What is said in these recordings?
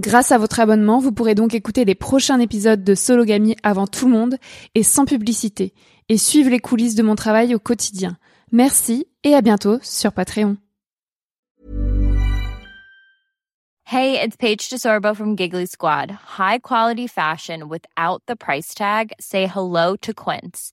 Grâce à votre abonnement, vous pourrez donc écouter les prochains épisodes de Sologamy avant tout le monde et sans publicité, et suivre les coulisses de mon travail au quotidien. Merci et à bientôt sur Patreon. Hey, it's Paige DeSorbo from Giggly Squad. High quality fashion without the price tag. Say hello to Quince.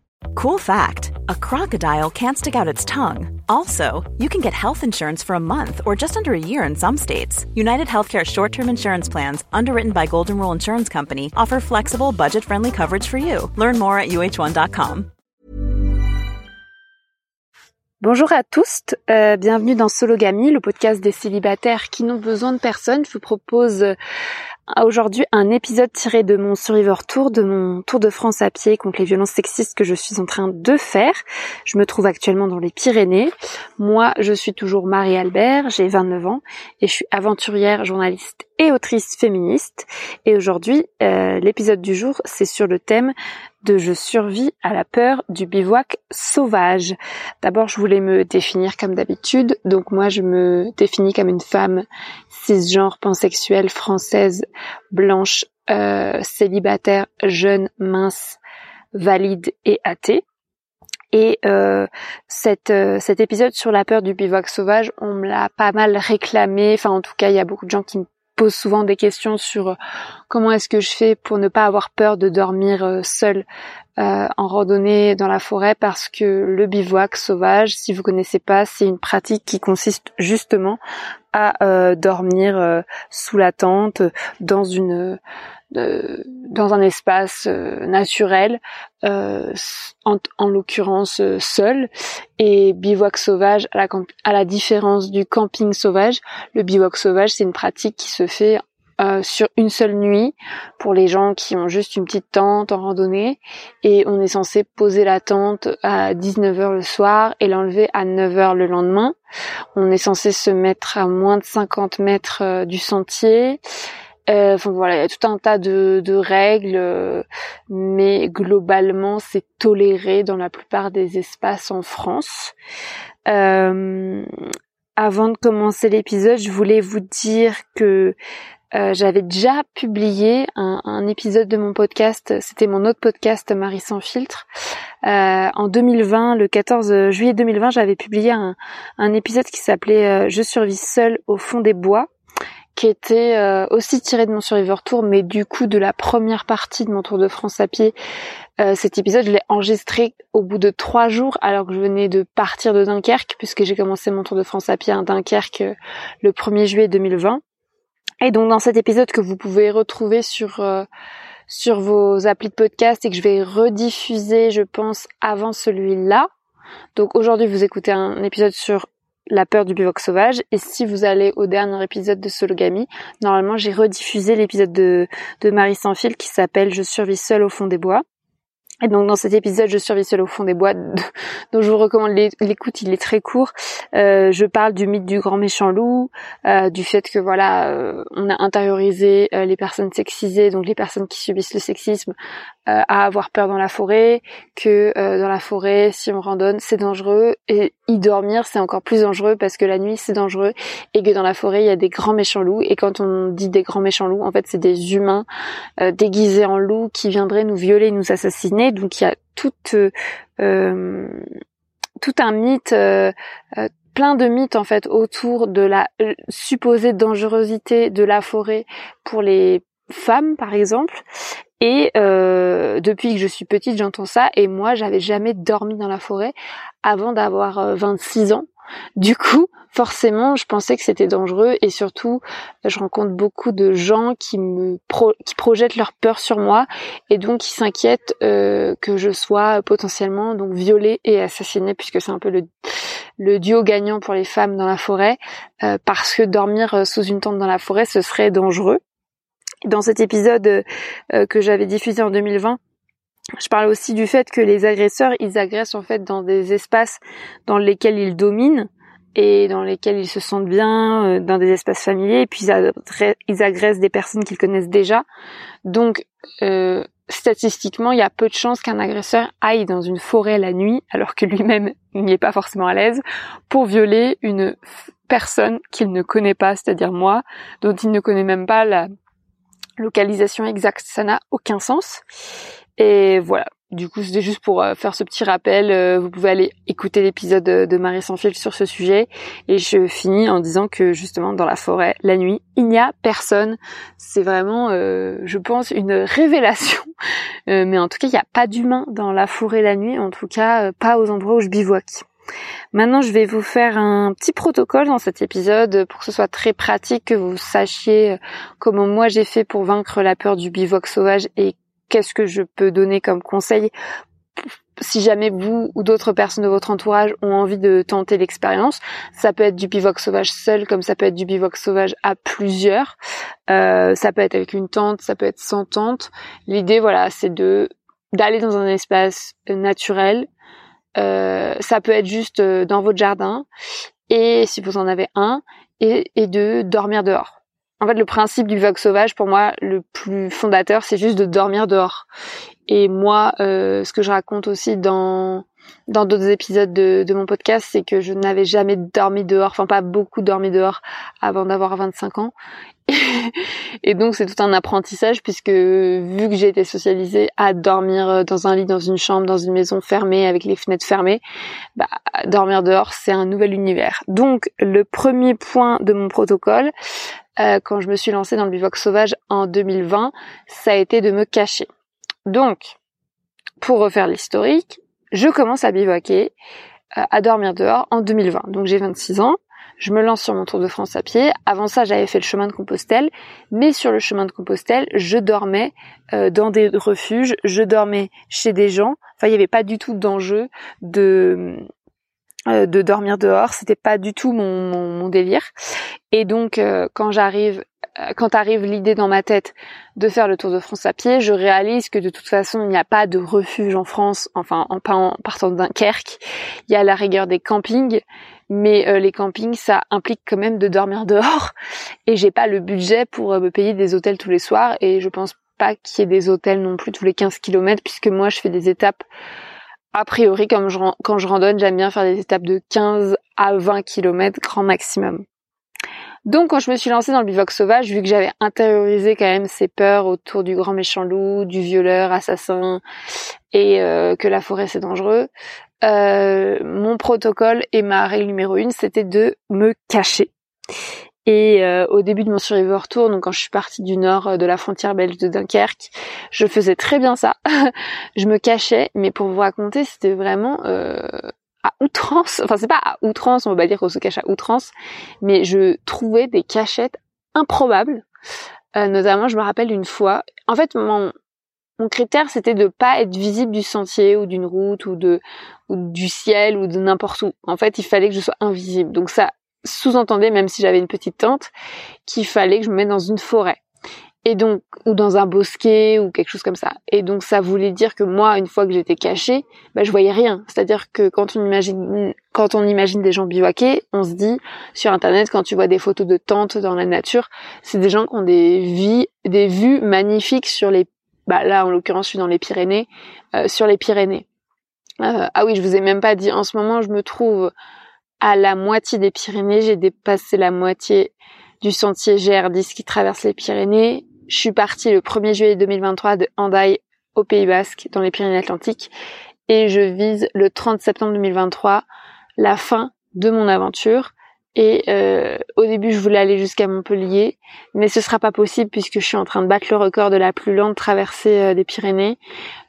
Cool fact a crocodile can't stick out its tongue. Also, you can get health insurance for a month or just under a year in some states. United Healthcare short term insurance plans, underwritten by Golden Rule Insurance Company, offer flexible, budget friendly coverage for you. Learn more at uh1.com. Bonjour à tous, euh, bienvenue dans Sologamy, le podcast des célibataires qui n'ont besoin de personne. Je vous propose euh, aujourd'hui un épisode tiré de mon Survivor Tour, de mon Tour de France à pied contre les violences sexistes que je suis en train de faire. Je me trouve actuellement dans les Pyrénées. Moi, je suis toujours Marie-Albert, j'ai 29 ans et je suis aventurière, journaliste et autrice féministe. Et aujourd'hui, euh, l'épisode du jour, c'est sur le thème de je survis à la peur du bivouac sauvage. D'abord, je voulais me définir comme d'habitude. Donc moi, je me définis comme une femme cisgenre, pansexuelle, française, blanche, euh, célibataire, jeune, mince, valide et athée. Et euh, cette, euh, cet épisode sur la peur du bivouac sauvage, on me l'a pas mal réclamé. Enfin, en tout cas, il y a beaucoup de gens qui me souvent des questions sur euh, comment est-ce que je fais pour ne pas avoir peur de dormir euh, seule euh, en randonnée dans la forêt parce que le bivouac sauvage, si vous connaissez pas, c'est une pratique qui consiste justement à dormir sous la tente dans une dans un espace euh, naturel, euh, en, en l'occurrence euh, seul, et bivouac sauvage, à la, à la différence du camping sauvage, le bivouac sauvage c'est une pratique qui se fait sur une seule nuit pour les gens qui ont juste une petite tente en randonnée. Et on est censé poser la tente à 19h le soir et l'enlever à 9h le lendemain. On est censé se mettre à moins de 50 mètres du sentier. euh, enfin voilà, il y a tout un tas de, règles, euh, mais globalement c'est toléré dans la plupart des espaces en France. Euh, avant de commencer l'épisode, je voulais vous dire que euh, j'avais déjà publié un, épisode de mon podcast, c'était mon autre podcast Marie sans filtre. Euh, en 2020, le 14 juillet 2020, j'avais publié un, un épisode qui s'appelait Je survis seule au fond des bois qui était euh, aussi tiré de mon Survivor Tour, mais du coup de la première partie de mon Tour de France à pied. Euh, cet épisode, je l'ai enregistré au bout de trois jours, alors que je venais de partir de Dunkerque, puisque j'ai commencé mon Tour de France à pied à Dunkerque euh, le 1er juillet 2020. Et donc dans cet épisode que vous pouvez retrouver sur sur vos applis de podcast et que je vais rediffuser, je pense, avant celui-là. Donc aujourd'hui, vous écoutez un épisode sur la peur du bivouac sauvage. Et si vous allez au dernier épisode de Sologamy, normalement j'ai rediffusé l'épisode de, Marie sans fil qui s'appelle Je survis seule au fond des bois. Et donc dans cet épisode, je survis seul au fond des bois, dont je vous recommande l'écoute, il est très court. Euh, je parle du mythe du grand méchant loup, euh, du fait que voilà, euh, on a intériorisé les personnes sexisées, donc les personnes qui subissent le sexisme, euh, à avoir peur dans la forêt, que dans la forêt, si on randonne, c'est dangereux, et y dormir, c'est encore plus dangereux parce que la nuit, c'est dangereux, et que dans la forêt, il y a des grands méchants loups. Et quand on dit des grands méchants loups, en fait, c'est des humains déguisés en loups qui viendraient nous violer, nous assassiner donc il y a tout, euh, tout un mythe, euh, euh, plein de mythes en fait autour de la supposée dangerosité de la forêt pour les femmes par exemple. Et depuis que je suis petite, j'entends ça. Et moi, j'avais jamais dormi dans la forêt avant d'avoir 26 ans. Du coup, forcément, je pensais que c'était dangereux et surtout, je rencontre beaucoup de gens qui me qui projettent leur peur sur moi et donc qui s'inquiètent euh, que je sois potentiellement donc violée et assassinée puisque c'est un peu le le duo gagnant pour les femmes dans la forêt euh, parce que dormir euh, sous une tente dans la forêt ce serait dangereux. Dans cet épisode que j'avais diffusé en 2020, je parle aussi du fait que les agresseurs, ils agressent en fait dans des espaces dans lesquels ils dominent et dans lesquels ils se sentent bien, euh, dans des espaces familiers, et puis ils, agressent des personnes qu'ils connaissent déjà. Donc, euh, statistiquement, il y a peu de chances qu'un agresseur aille dans une forêt la nuit, alors que lui-même n'y est pas forcément à l'aise, pour violer une personne qu'il ne connaît pas, c'est-à-dire moi, dont il ne connaît même pas la localisation exacte. Ça n'a aucun sens. Et voilà. Du coup, c'était juste pour euh, faire ce petit rappel. Euh, vous pouvez aller écouter l'épisode de Marie sans fil sur ce sujet. Et je finis en disant que justement, dans la forêt, la nuit, il n'y a personne. C'est vraiment, euh, je pense, une révélation. mais en tout cas, il n'y a pas d'humain dans la forêt la nuit. En tout cas, pas aux endroits où je bivouaque. Maintenant, je vais vous faire un petit protocole dans cet épisode pour que ce soit très pratique, que vous sachiez comment moi j'ai fait pour vaincre la peur du bivouac sauvage et qu'est-ce que je peux donner comme conseil si jamais vous ou d'autres personnes de votre entourage ont envie de tenter l'expérience, ça peut être du bivouac sauvage seul, comme ça peut être du bivouac sauvage à plusieurs. Euh, ça peut être avec une tente, ça peut être sans tente. L'idée, voilà, c'est de d'aller dans un espace naturel. Euh, ça peut être juste euh, dans votre jardin et si vous en avez un, et, et de dormir dehors. En fait, le principe du vogue sauvage, pour moi, le plus fondateur, c'est juste de dormir dehors. Et moi, euh, ce que je raconte aussi dans dans d'autres épisodes de, de, mon podcast, c'est que je n'avais jamais dormi dehors, enfin pas beaucoup dormi dehors avant d'avoir 25 ans. Et donc c'est tout un apprentissage puisque vu que j'ai été socialisée à dormir dans un lit, dans une chambre, dans une maison fermée avec les fenêtres fermées, bah, dormir dehors c'est un nouvel univers. Donc le premier point de mon protocole, euh, quand je me suis lancée dans le bivouac sauvage en 2020, ça a été de me cacher. Donc, pour refaire l'historique, je commence à bivouaquer, euh, à dormir dehors en 2020. Donc j'ai 26 ans, je me lance sur mon Tour de France à pied. Avant ça, j'avais fait le chemin de Compostelle, mais sur le chemin de Compostelle, je dormais euh, dans des refuges, je dormais chez des gens. Enfin, il n'y avait pas du tout d'enjeu de euh, de dormir dehors, c'était pas du tout mon, mon, délire. Et donc euh, quand j'arrive, quand arrive l'idée dans ma tête de faire le Tour de France à pied, je réalise que de toute façon il n'y a pas de refuge en France, enfin en, partant d'un Kerk. Il y a la rigueur des campings, mais les campings ça implique quand même de dormir dehors. Et j'ai pas le budget pour me payer des hôtels tous les soirs. Et je pense pas qu'il y ait des hôtels non plus tous les 15 km puisque moi je fais des étapes a priori, comme quand je randonne, j'aime bien faire des étapes de 15 à 20 km grand maximum. Donc quand je me suis lancée dans le bivouac sauvage, vu que j'avais intériorisé quand même ces peurs autour du grand méchant loup, du violeur, assassin, et euh, que la forêt c'est dangereux, euh, mon protocole et ma règle numéro une, c'était de me cacher. Et euh, au début de mon Survivor Tour, donc quand je suis partie du nord euh, de la frontière belge de Dunkerque, je faisais très bien ça. je me cachais, mais pour vous raconter, c'était vraiment euh, à outrance. Enfin, c'est pas à outrance, on va pas dire qu'on se cache à outrance, mais je trouvais des cachettes improbables. notamment, je me rappelle une fois. En fait, mon mon critère c'était de pas être visible du sentier ou d'une route ou de du ciel ou de n'importe où. En fait, il fallait que je sois invisible. Donc ça sous-entendait, même si j'avais une petite tente, qu'il fallait que je me mette dans une forêt et donc ou dans un bosquet ou quelque chose comme ça. Et donc ça voulait dire que moi, une fois que j'étais cachée, bah, je voyais rien. C'est-à-dire que quand on imagine quand on imagine des gens bivouaquer, on se dit sur internet quand tu vois des photos de tentes dans la nature, c'est des gens qui ont des vies, des vues magnifiques sur les bah là en l'occurrence je suis dans les Pyrénées, euh, sur les Pyrénées. Euh, ah oui, je vous ai même pas dit en ce moment je me trouve à la moitié des Pyrénées, j'ai dépassé la moitié du sentier GR10 qui traverse les Pyrénées je suis partie le 1er juillet 2023 de Handaï au Pays Basque, dans les Pyrénées-Atlantiques, et je vise le 30 septembre 2023 la fin de mon aventure. Et euh, au début, je voulais aller jusqu'à Montpellier, mais ce sera pas possible puisque je suis en train de battre le record de la plus lente traversée euh, des Pyrénées.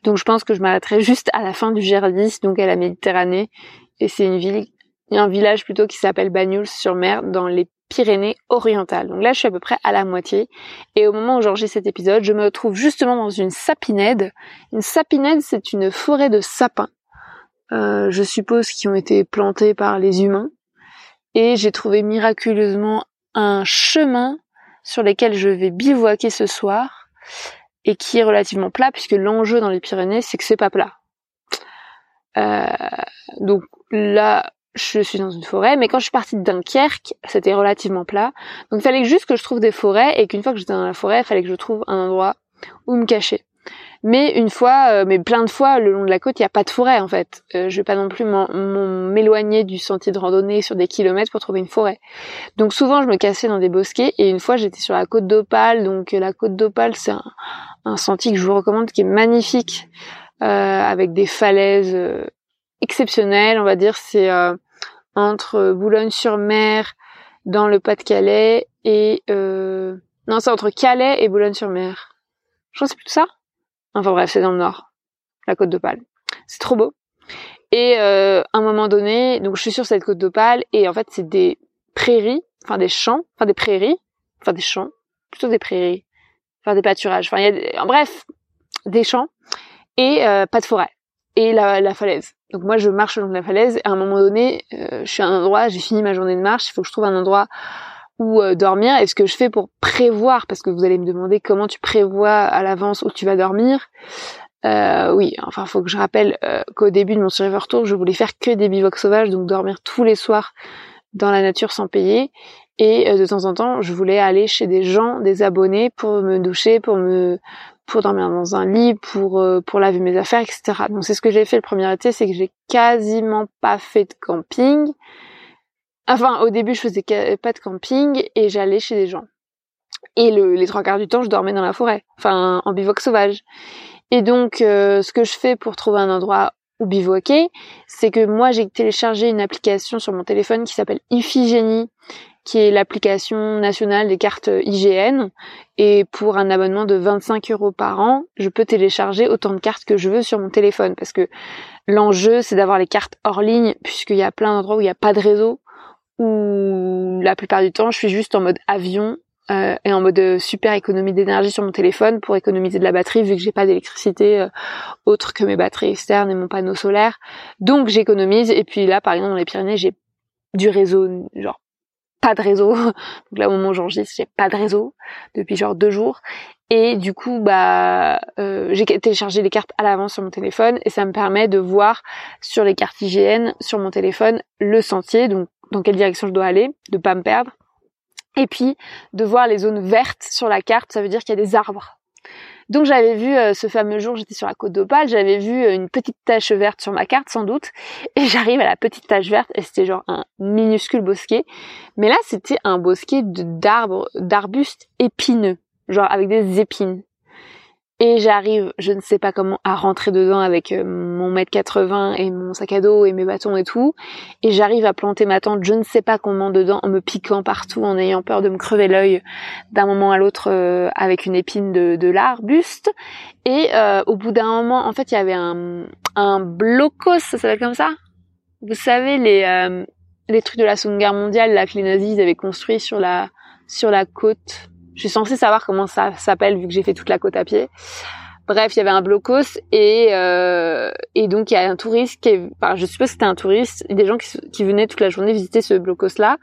Donc, je pense que je m'arrêterai juste à la fin du Gerdis, donc à la Méditerranée. Et c'est une ville, un village plutôt qui s'appelle Bagnols-sur-Mer, dans les Pyrénées orientales. Donc là, je suis à peu près à la moitié. Et au moment où j'enregistre cet épisode, je me trouve justement dans une sapinède. Une sapinède, c'est une forêt de sapins, euh, je suppose, qui ont été plantés par les humains. Et j'ai trouvé miraculeusement un chemin sur lequel je vais bivouaquer ce soir et qui est relativement plat puisque l'enjeu dans les Pyrénées, c'est que c'est pas plat. Euh, donc là, je suis dans une forêt, mais quand je suis partie de Dunkerque, c'était relativement plat. Donc il fallait juste que je trouve des forêts et qu'une fois que j'étais dans la forêt, il fallait que je trouve un endroit où me cacher. Mais une fois, euh, mais plein de fois, le long de la côte, il n'y a pas de forêt en fait. Euh, je vais pas non plus m'éloigner du sentier de randonnée sur des kilomètres pour trouver une forêt. Donc souvent, je me cassais dans des bosquets et une fois, j'étais sur la côte d'Opale. Donc euh, la côte d'Opale, c'est un, un, sentier que je vous recommande qui est magnifique, euh, avec des falaises exceptionnelles, on va dire. C'est entre Boulogne-sur-Mer dans le Pas-de-Calais et euh... non c'est entre Calais et Boulogne-sur-Mer. Je crois que c'est plutôt ça? Enfin bref c'est dans le nord, la côte d'Opale. C'est trop beau. Et euh, à un moment donné, donc je suis sur cette côte d'Opale et en fait c'est des prairies, enfin des champs, enfin des prairies, enfin des champs, plutôt des prairies, enfin des pâturages. Enfin y a en bref des champs et euh, pas de forêt et la, la falaise. Donc moi je marche le long de la falaise et à un moment donné, euh, je suis à un endroit, j'ai fini ma journée de marche, il faut que je trouve un endroit où euh, dormir. Et ce que je fais pour prévoir, parce que vous allez me demander comment tu prévois à l'avance où tu vas dormir. Euh, oui, enfin faut que je rappelle euh, qu'au début de mon Survivor Tour, je voulais faire que des bivouacs sauvages, donc dormir tous les soirs dans la nature sans payer. Et de temps en temps, je voulais aller chez des gens, des abonnés, pour me doucher, pour me pour dormir dans un lit, pour euh, pour laver mes affaires, etc. Donc c'est ce que j'ai fait le premier été, c'est que j'ai quasiment pas fait de camping. Enfin, au début, je faisais pas de camping et j'allais chez des gens. Et le, les trois quarts du temps, je dormais dans la forêt, enfin en bivouac sauvage. Et donc, euh, ce que je fais pour trouver un endroit où bivouaquer, c'est que moi, j'ai téléchargé une application sur mon téléphone qui s'appelle Iphigénie, qui est l'application nationale des cartes IGN. Et pour un abonnement de 25 euros par an, je peux télécharger autant de cartes que je veux sur mon téléphone. Parce que l'enjeu, c'est d'avoir les cartes hors ligne, puisqu'il y a plein d'endroits où il n'y a pas de réseau, la plupart du temps, je suis juste en mode avion euh, et en mode super économie d'énergie sur mon téléphone pour économiser de la batterie vu que j'ai pas d'électricité euh, autre que mes batteries externes et mon panneau solaire. Donc j'économise et puis là par exemple dans les Pyrénées j'ai du réseau genre pas de réseau. Donc là, au moment où j'enregistre, j'ai pas de réseau depuis genre deux jours. Et du coup, bah, euh, j'ai téléchargé les cartes à l'avance sur mon téléphone et ça me permet de voir sur les cartes IGN sur mon téléphone le sentier, donc dans quelle direction je dois aller, de pas me perdre. Et puis de voir les zones vertes sur la carte, ça veut dire qu'il y a des arbres. Donc j'avais vu euh, ce fameux jour, j'étais sur la côte d'Opale, j'avais vu euh, une petite tache verte sur ma carte sans doute, et j'arrive à la petite tache verte et c'était genre un minuscule bosquet. Mais là c'était un bosquet d'arbres, d'arbustes épineux, genre avec des épines. Et j'arrive, je ne sais pas comment, à rentrer dedans avec euh, mon mètre 80 et mon sac à dos et mes bâtons et tout. Et j'arrive à planter ma tente, je ne sais pas comment dedans, en me piquant partout, en ayant peur de me crever l'œil d'un moment à l'autre euh, avec une épine de, de l'arbuste. Et euh, au bout d'un moment, en fait, il y avait un, un blocos, ça s'appelle comme ça? Vous savez, les, les trucs de la Seconde Guerre mondiale, là, que les nazis avaient construit sur la, sur la côte je suis censée savoir comment ça s'appelle vu que j'ai fait toute la côte à pied. Bref, il y avait un blocos et euh, et donc il y a un touriste qui, est, enfin, je suppose que c'était un touriste, des gens qui, venaient toute la journée visiter ce blocos là.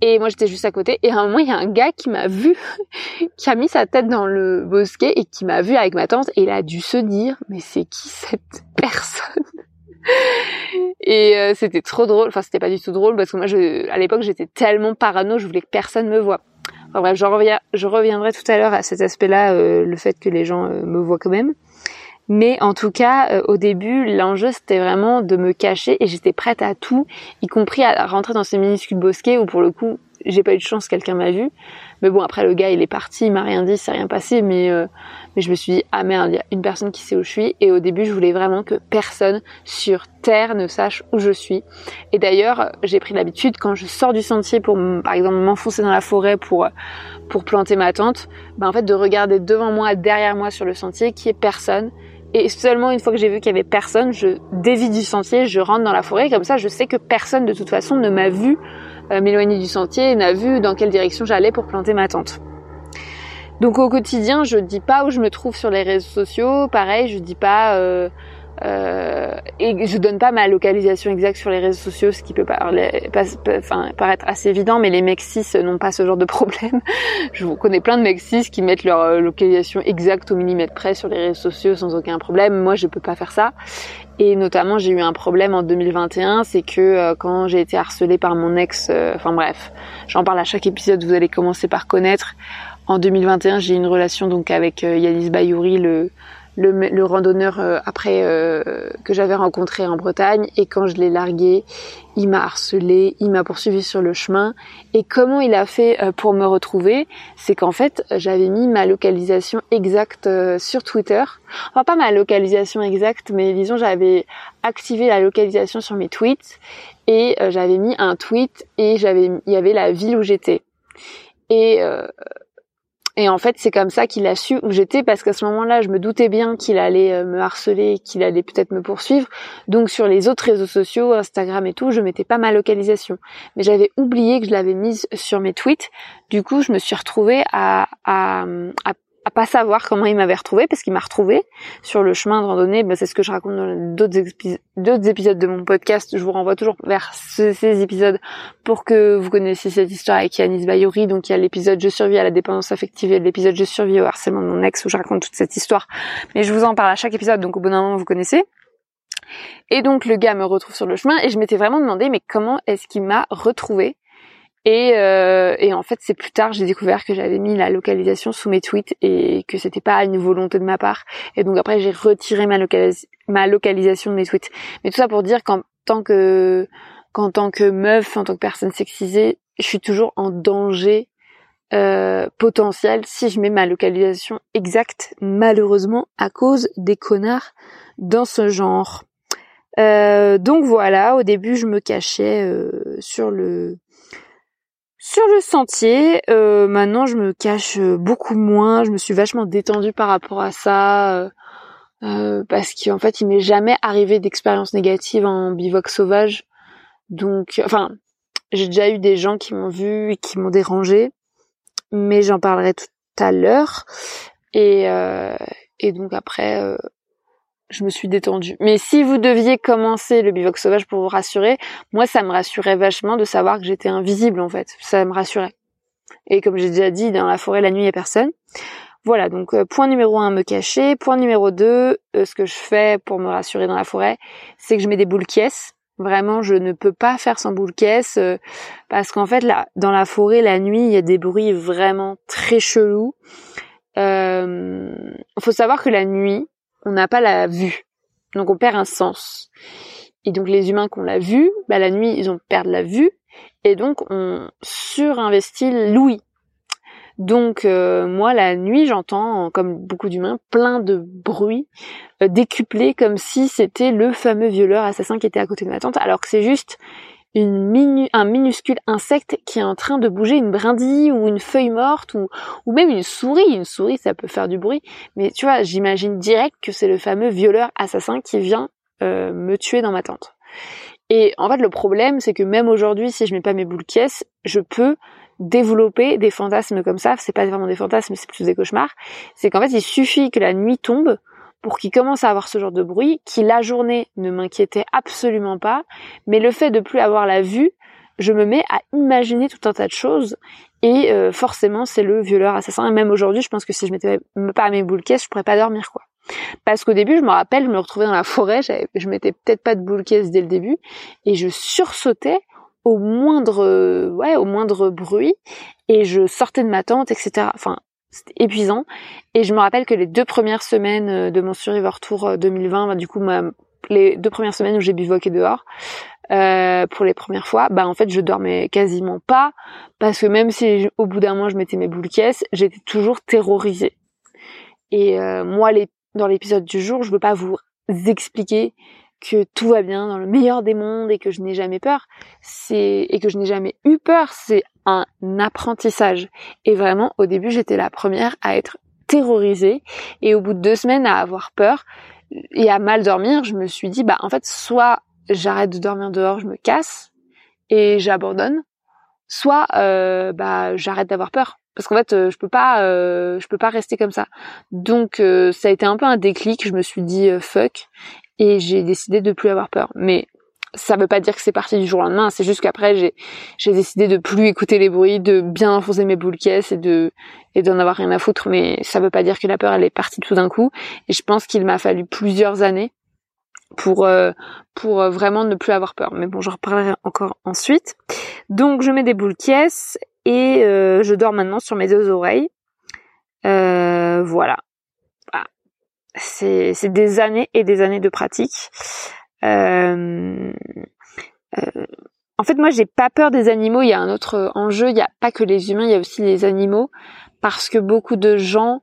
Et moi j'étais juste à côté et à un moment il y a un gars qui m'a vu, qui a mis sa tête dans le bosquet et qui m'a vu avec ma tante et il a dû se dire mais c'est qui cette personne? Et euh, c'était trop drôle, enfin c'était pas du tout drôle parce que moi je, à l'époque j'étais tellement parano, je voulais que personne me voie. Enfin bref, je, reviendrai tout à l'heure à cet aspect-là, euh, le fait que les gens euh, me voient quand même. Mais en tout cas, au début, l'enjeu c'était vraiment de me cacher et j'étais prête à tout, y compris à rentrer dans ces minuscules bosquets où pour le coup, j'ai pas eu de chance, quelqu'un m'a vu. Mais bon, après le gars, il est parti, il m'a rien dit, c'est rien passé, mais euh, mais je me suis dit ah merde, il y a une personne qui sait où je suis. Et au début, je voulais vraiment que personne sur terre ne sache où je suis. Et d'ailleurs, j'ai pris l'habitude quand je sors du sentier pour, par exemple, m'enfoncer dans la forêt pour pour planter ma tente, ben en fait de regarder devant moi, derrière moi sur le sentier, qui est personne. Et seulement une fois que j'ai vu qu'il y avait personne, je dévie du sentier, je rentre dans la forêt. Comme ça, je sais que personne de toute façon ne m'a vu euh, m'éloigner du sentier et n'a vu dans quelle direction j'allais pour planter ma tente. Donc au quotidien, je dis pas où je me trouve sur les réseaux sociaux. Pareil, je dis pas euh, et je donne pas ma localisation exacte sur les réseaux sociaux, ce qui peut parler, enfin, paraître assez évident, mais les mecs cis n'ont pas ce genre de problème. Je vous connais plein de mecs cis qui mettent leur euh, localisation exacte au millimètre près sur les réseaux sociaux sans aucun problème. Moi, je peux pas faire ça. Et notamment, j'ai eu un problème en 2021, c'est que euh, quand j'ai été harcelée par mon ex, euh, enfin bref, j'en parle à chaque épisode, vous allez commencer par connaître. En 2021, j'ai eu une relation donc avec Yanis Bayouri, le le, randonneur euh, après euh, que j'avais rencontré en Bretagne et quand je l'ai largué, il m'a harcelé, il m'a poursuivi sur le chemin. Et comment il a fait euh, pour me retrouver, c'est qu'en fait j'avais mis ma localisation exacte sur Twitter, enfin pas ma localisation exacte mais disons j'avais activé la localisation sur mes tweets et j'avais mis un tweet et j'avais il y avait la ville où j'étais. Et et en fait, c'est comme ça qu'il a su où j'étais parce qu'à ce moment-là, je me doutais bien qu'il allait euh, me harceler, qu'il allait peut-être me poursuivre. Donc sur les autres réseaux sociaux, Instagram et tout, je mettais pas ma localisation. Mais j'avais oublié que je l'avais mise sur mes tweets. Du coup, je me suis retrouvée à, à, à à pas savoir comment il m'avait retrouvé parce qu'il m'a retrouvé sur le chemin de randonnée. Bah, c'est ce que je raconte dans d'autres épisodes de mon podcast. Je vous renvoie toujours vers ces épisodes pour que vous connaissiez cette histoire avec Yanis Bayori. Donc il y a l'épisode Je survis à la dépendance affective et l'épisode Je survis au harcèlement de mon ex où je raconte toute cette histoire. Mais je vous en parle à chaque épisode, donc au bout d'un moment vous connaissez. Et donc le gars me retrouve sur le chemin et je m'étais vraiment demandé mais comment est-ce qu'il m'a retrouvé et, euh, et, en fait, c'est plus tard j'ai découvert que j'avais mis la localisation sous mes tweets et que c'était pas une volonté de ma part. Et donc après, j'ai retiré ma, localisation de mes tweets. Mais tout ça pour dire qu'en tant que qu'en tant que meuf, en tant que personne sexisée, je suis toujours en danger euh, potentiel si je mets ma localisation exacte, malheureusement à cause des connards dans ce genre. Euh, donc voilà, au début je me cachais euh, sur le sur le sentier, euh, maintenant je me cache euh, beaucoup moins, je me suis vachement détendue par rapport à ça, euh, parce qu'en fait il m'est jamais arrivé d'expérience négative en bivoc sauvage. Donc, enfin, j'ai déjà eu des gens qui m'ont vu et qui m'ont dérangé, mais j'en parlerai tout à l'heure. Et donc après, je me suis détendue. Mais si vous deviez commencer le bivoc sauvage pour vous rassurer, moi ça me rassurait vachement de savoir que j'étais invisible en fait. Ça me rassurait. Et comme j'ai déjà dit, dans la forêt la nuit il y a personne. Voilà, donc euh, point numéro un, me cacher. Point numéro deux, euh, ce que je fais pour me rassurer dans la forêt, c'est que je mets des boules caisses. Vraiment, je ne peux pas faire sans boules caisses euh, parce qu'en fait, là, dans la forêt, la nuit, il y a des bruits vraiment très chelous. Il faut savoir que la nuit, on n'a pas la vue. Donc on perd un sens. Et donc les humains qu'on l'a vu, bah, la nuit ils ont perdu la vue et donc on surinvestit l'ouïe. Donc euh, moi la nuit j'entends comme beaucoup d'humains plein de bruits euh, décuplés comme si c'était le fameux violeur assassin qui était à côté de ma tante alors que c'est juste une un minuscule insecte qui est en train de bouger une brindille ou une feuille morte ou, ou même une souris. Une souris, ça peut faire du bruit. Mais tu vois, j'imagine direct que c'est le fameux violeur assassin qui vient euh, me tuer dans ma tente. Et en fait, le problème, c'est que même aujourd'hui, si je mets pas mes boules caisses, je peux développer des fantasmes comme ça. C'est pas vraiment des fantasmes, c'est plus des cauchemars. C'est qu'en fait, il suffit que la nuit tombe pour qu'il commence à avoir ce genre de bruit, qui la journée ne m'inquiétait absolument pas, mais le fait de plus avoir la vue, je me mets à imaginer tout un tas de choses. Et euh, forcément c'est le violeur assassin. Et même aujourd'hui, je pense que si je mettais pas mes boules caisses, je pourrais pas dormir quoi. Parce qu'au début, je me rappelle, je me retrouvais dans la forêt, je mettais peut-être pas de boules caisses dès le début. Et je sursautais au moindre ouais au moindre bruit. Et je sortais de ma tente etc enfin c'était épuisant. Et je me rappelle que les deux premières semaines euh, de mon Survivor Tour 2020 euh, bah, du coup ma, les deux premières semaines où j'ai bivouaqué dehors euh, pour les premières fois bah en fait je dormais quasiment pas parce que même si au bout d'un mois je mettais mes boules caisses j'étais toujours terrorisée. Et euh, moi dans l'épisode du jour je veux pas vous expliquer que tout va bien dans le meilleur des mondes et que je n'ai jamais peur, c'est et que je n'ai jamais eu peur, c'est un apprentissage. Et vraiment, au début, j'étais la première à être terrorisée et au bout de deux semaines à avoir peur et à mal dormir, je me suis dit bah en fait soit j'arrête de dormir dehors, je me casse et j'abandonne, soit euh, bah j'arrête d'avoir peur. Parce qu'en fait euh, je peux pas euh, je peux pas rester comme ça. Donc ça a été un peu un déclic. Je me suis dit fuck et j'ai décidé de plus avoir peur. Mais ça veut pas dire que c'est parti du jour au lendemain, c'est juste qu'après j'ai décidé de plus écouter les bruits, de bien enfoncer mes boules caisses et de et d'en avoir rien à foutre mais ça veut pas dire que la peur elle est partie tout d'un coup et je pense qu'il m'a fallu plusieurs années pour euh, pour vraiment ne plus avoir peur. Mais bon, j'en reparlerai encore ensuite. Donc je mets des boules caisses et euh, je dors maintenant sur mes deux oreilles. Euh, voilà c'est des années et des années de pratique. Euh, euh, en fait, moi, j'ai pas peur des animaux. Il y a un autre enjeu. Il n'y a pas que les humains, il y a aussi les animaux, parce que beaucoup de gens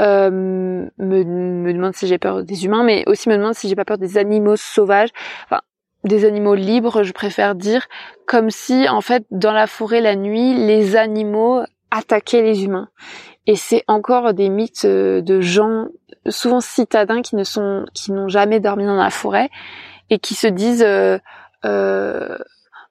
euh, me, me demandent si j'ai peur des humains, mais aussi me demandent si j'ai pas peur des animaux sauvages. Enfin, des animaux libres, je préfère dire, comme si en fait dans la forêt la nuit, les animaux attaquaient les humains. Et c'est encore des mythes de gens souvent citadins qui ne sont qui n'ont jamais dormi dans la forêt et qui se disent euh, euh,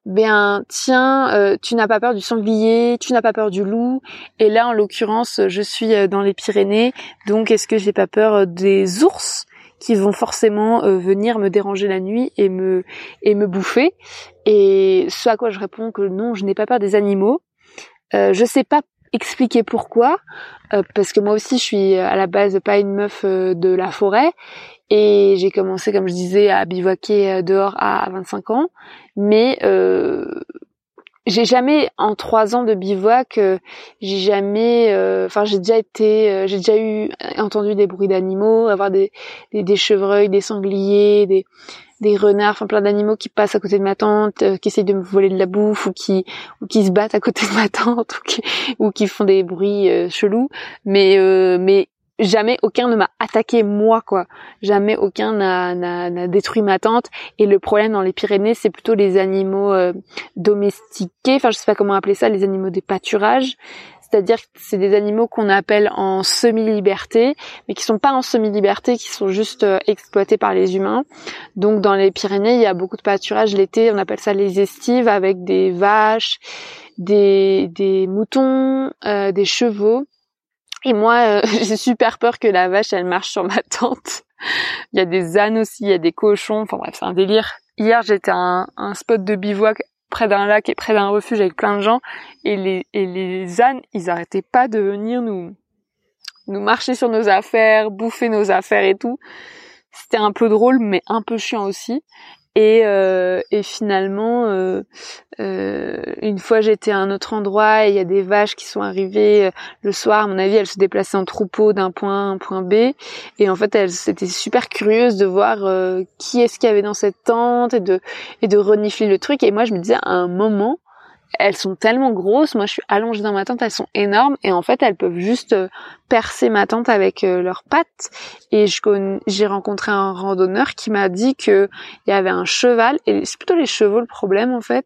ben tiens euh, tu n'as pas peur du sanglier tu n'as pas peur du loup. Et là en l'occurrence je suis euh, dans les Pyrénées. Donc est-ce que j'ai pas peur des ours qui vont forcément venir me déranger la nuit et me et me bouffer? Et ce à quoi je réponds que non je n'ai pas peur des animaux. Euh, je sais pas expliquer pourquoi, euh, parce que moi aussi je suis à la base pas une meuf euh, de la forêt. Et j'ai commencé comme je disais à bivouaquer euh, dehors à 25 ans, mais j'ai jamais en trois ans de bivouac, j'ai jamais, enfin j'ai déjà été, j'ai déjà eu entendu des bruits d'animaux, avoir des, des, des chevreuils, des sangliers, des des renards, enfin plein d'animaux qui passent à côté de ma tante, euh, qui essayent de me voler de la bouffe ou qui ou qui se battent à côté de ma tante ou qui, ou qui font des bruits euh, chelous. Mais euh, mais jamais aucun ne m'a attaqué moi quoi. Jamais aucun n'a, n'a, détruit ma tante. Et le problème dans les Pyrénées, c'est plutôt les animaux domestiqués. Enfin je sais pas comment appeler ça, les animaux des pâturages c'est-à-dire que c'est des animaux qu'on appelle en semi-liberté, mais qui sont pas en semi-liberté, qui sont juste euh, exploités par les humains. Donc dans les Pyrénées, il y a beaucoup de pâturage l'été, on appelle ça les estives, avec des vaches, des, des moutons, euh, des chevaux. Et moi, euh, j'ai super peur que la vache, elle marche sur ma tente. il y a des ânes aussi, il y a des cochons, enfin bref, c'est un délire. Hier, j'étais à un, un spot de bivouac près d'un lac et près d'un refuge avec plein de gens et les, ânes, ils arrêtaient pas de venir nous, nous marcher sur nos affaires, bouffer nos affaires et tout. C'était un peu drôle mais un peu chiant aussi. Et, euh, et finalement, euh, euh, une fois j'étais à un autre endroit et il y a des vaches qui sont arrivées euh, le soir. À mon avis, elles se déplaçaient en troupeau d'un point à un point B. Et en fait, elles étaient super curieuses de voir euh, qui est-ce qu'il y avait dans cette tente et de et de renifler le truc. Et moi, je me disais à un moment, elles sont tellement grosses. Moi, je suis allongée dans ma tente, elles sont énormes et en fait, elles peuvent juste euh, percer ma tente avec euh, leurs pattes. Et j'ai rencontré un randonneur qui m'a dit que il y avait un cheval et c'est plutôt les chevaux le problème en fait.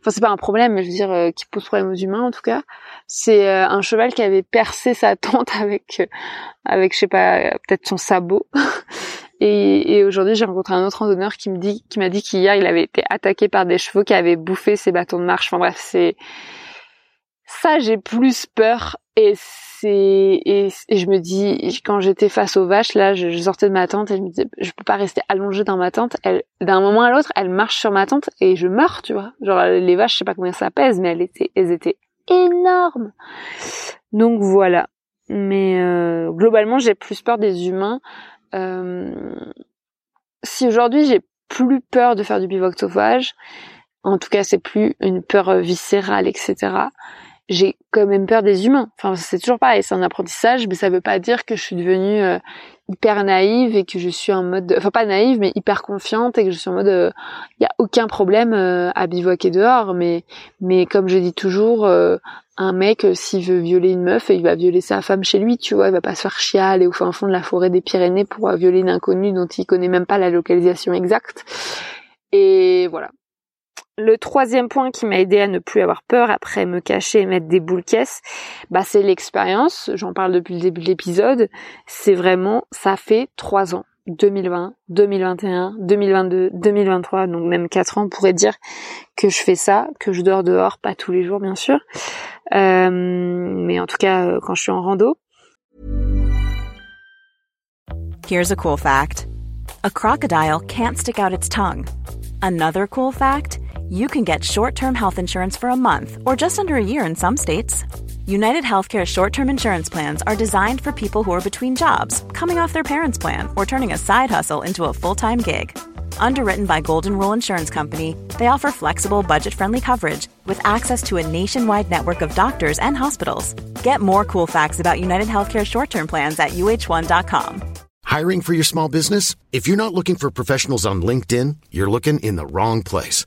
Enfin, c'est pas un problème, mais je veux dire euh, qui pose problème aux humains en tout cas. C'est un cheval qui avait percé sa tente avec avec je sais pas peut-être son sabot. Et, et aujourd'hui, j'ai rencontré un autre randonneur qui me dit, qui m'a dit qu'hier, il avait été attaqué par des chevaux qui avaient bouffé ses bâtons de marche. Enfin bref, c'est Ça, j'ai plus peur et c'est et, je me dis quand j'étais face aux vaches là, je, sortais de ma tente et je me disais je peux pas rester allongée dans ma tente. Elle d'un moment à l'autre, elle marche sur ma tente et je meurs, tu vois. Genre les vaches, je sais pas combien ça pèse, mais elles étaient elles étaient énormes. Donc voilà. Mais euh, globalement, j'ai plus peur des humains. Euh, si aujourd'hui j'ai plus peur de faire du bivouac sauvage, en tout cas c'est plus une peur viscérale, etc j'ai quand même peur des humains. Enfin, c'est toujours pareil, c'est un apprentissage, mais ça veut pas dire que je suis devenue euh, hyper naïve et que je suis en mode, enfin pas naïve, mais hyper confiante et que je suis en mode, il euh, y a aucun problème euh, à bivouaquer dehors. Mais, mais comme je dis toujours, un mec s'il veut violer une meuf, il va violer sa femme chez lui, tu vois, il va pas se faire chier aller au fin fond de la forêt des Pyrénées pour violer une inconnue dont il connaît même pas la localisation exacte. Et voilà. Le troisième point qui m'a aidé à ne plus avoir peur après me cacher et mettre des boules caisses, bah c'est l'expérience. J'en parle depuis le début de l'épisode. C'est vraiment, ça fait trois ans. 2020, 2021, 2022, 2023, donc même quatre ans, on pourrait dire que je fais ça, que je dors dehors, pas tous les jours bien sûr, euh, mais en tout cas euh, quand je suis en rando. Here's a cool fact: a crocodile can't stick out its tongue. Another cool fact. You can get short term health insurance for a month or just under a year in some states. United Healthcare short term insurance plans are designed for people who are between jobs, coming off their parents' plan, or turning a side hustle into a full time gig. Underwritten by Golden Rule Insurance Company, they offer flexible, budget friendly coverage with access to a nationwide network of doctors and hospitals. Get more cool facts about United Healthcare short term plans at uh1.com. Hiring for your small business? If you're not looking for professionals on LinkedIn, you're looking in the wrong place.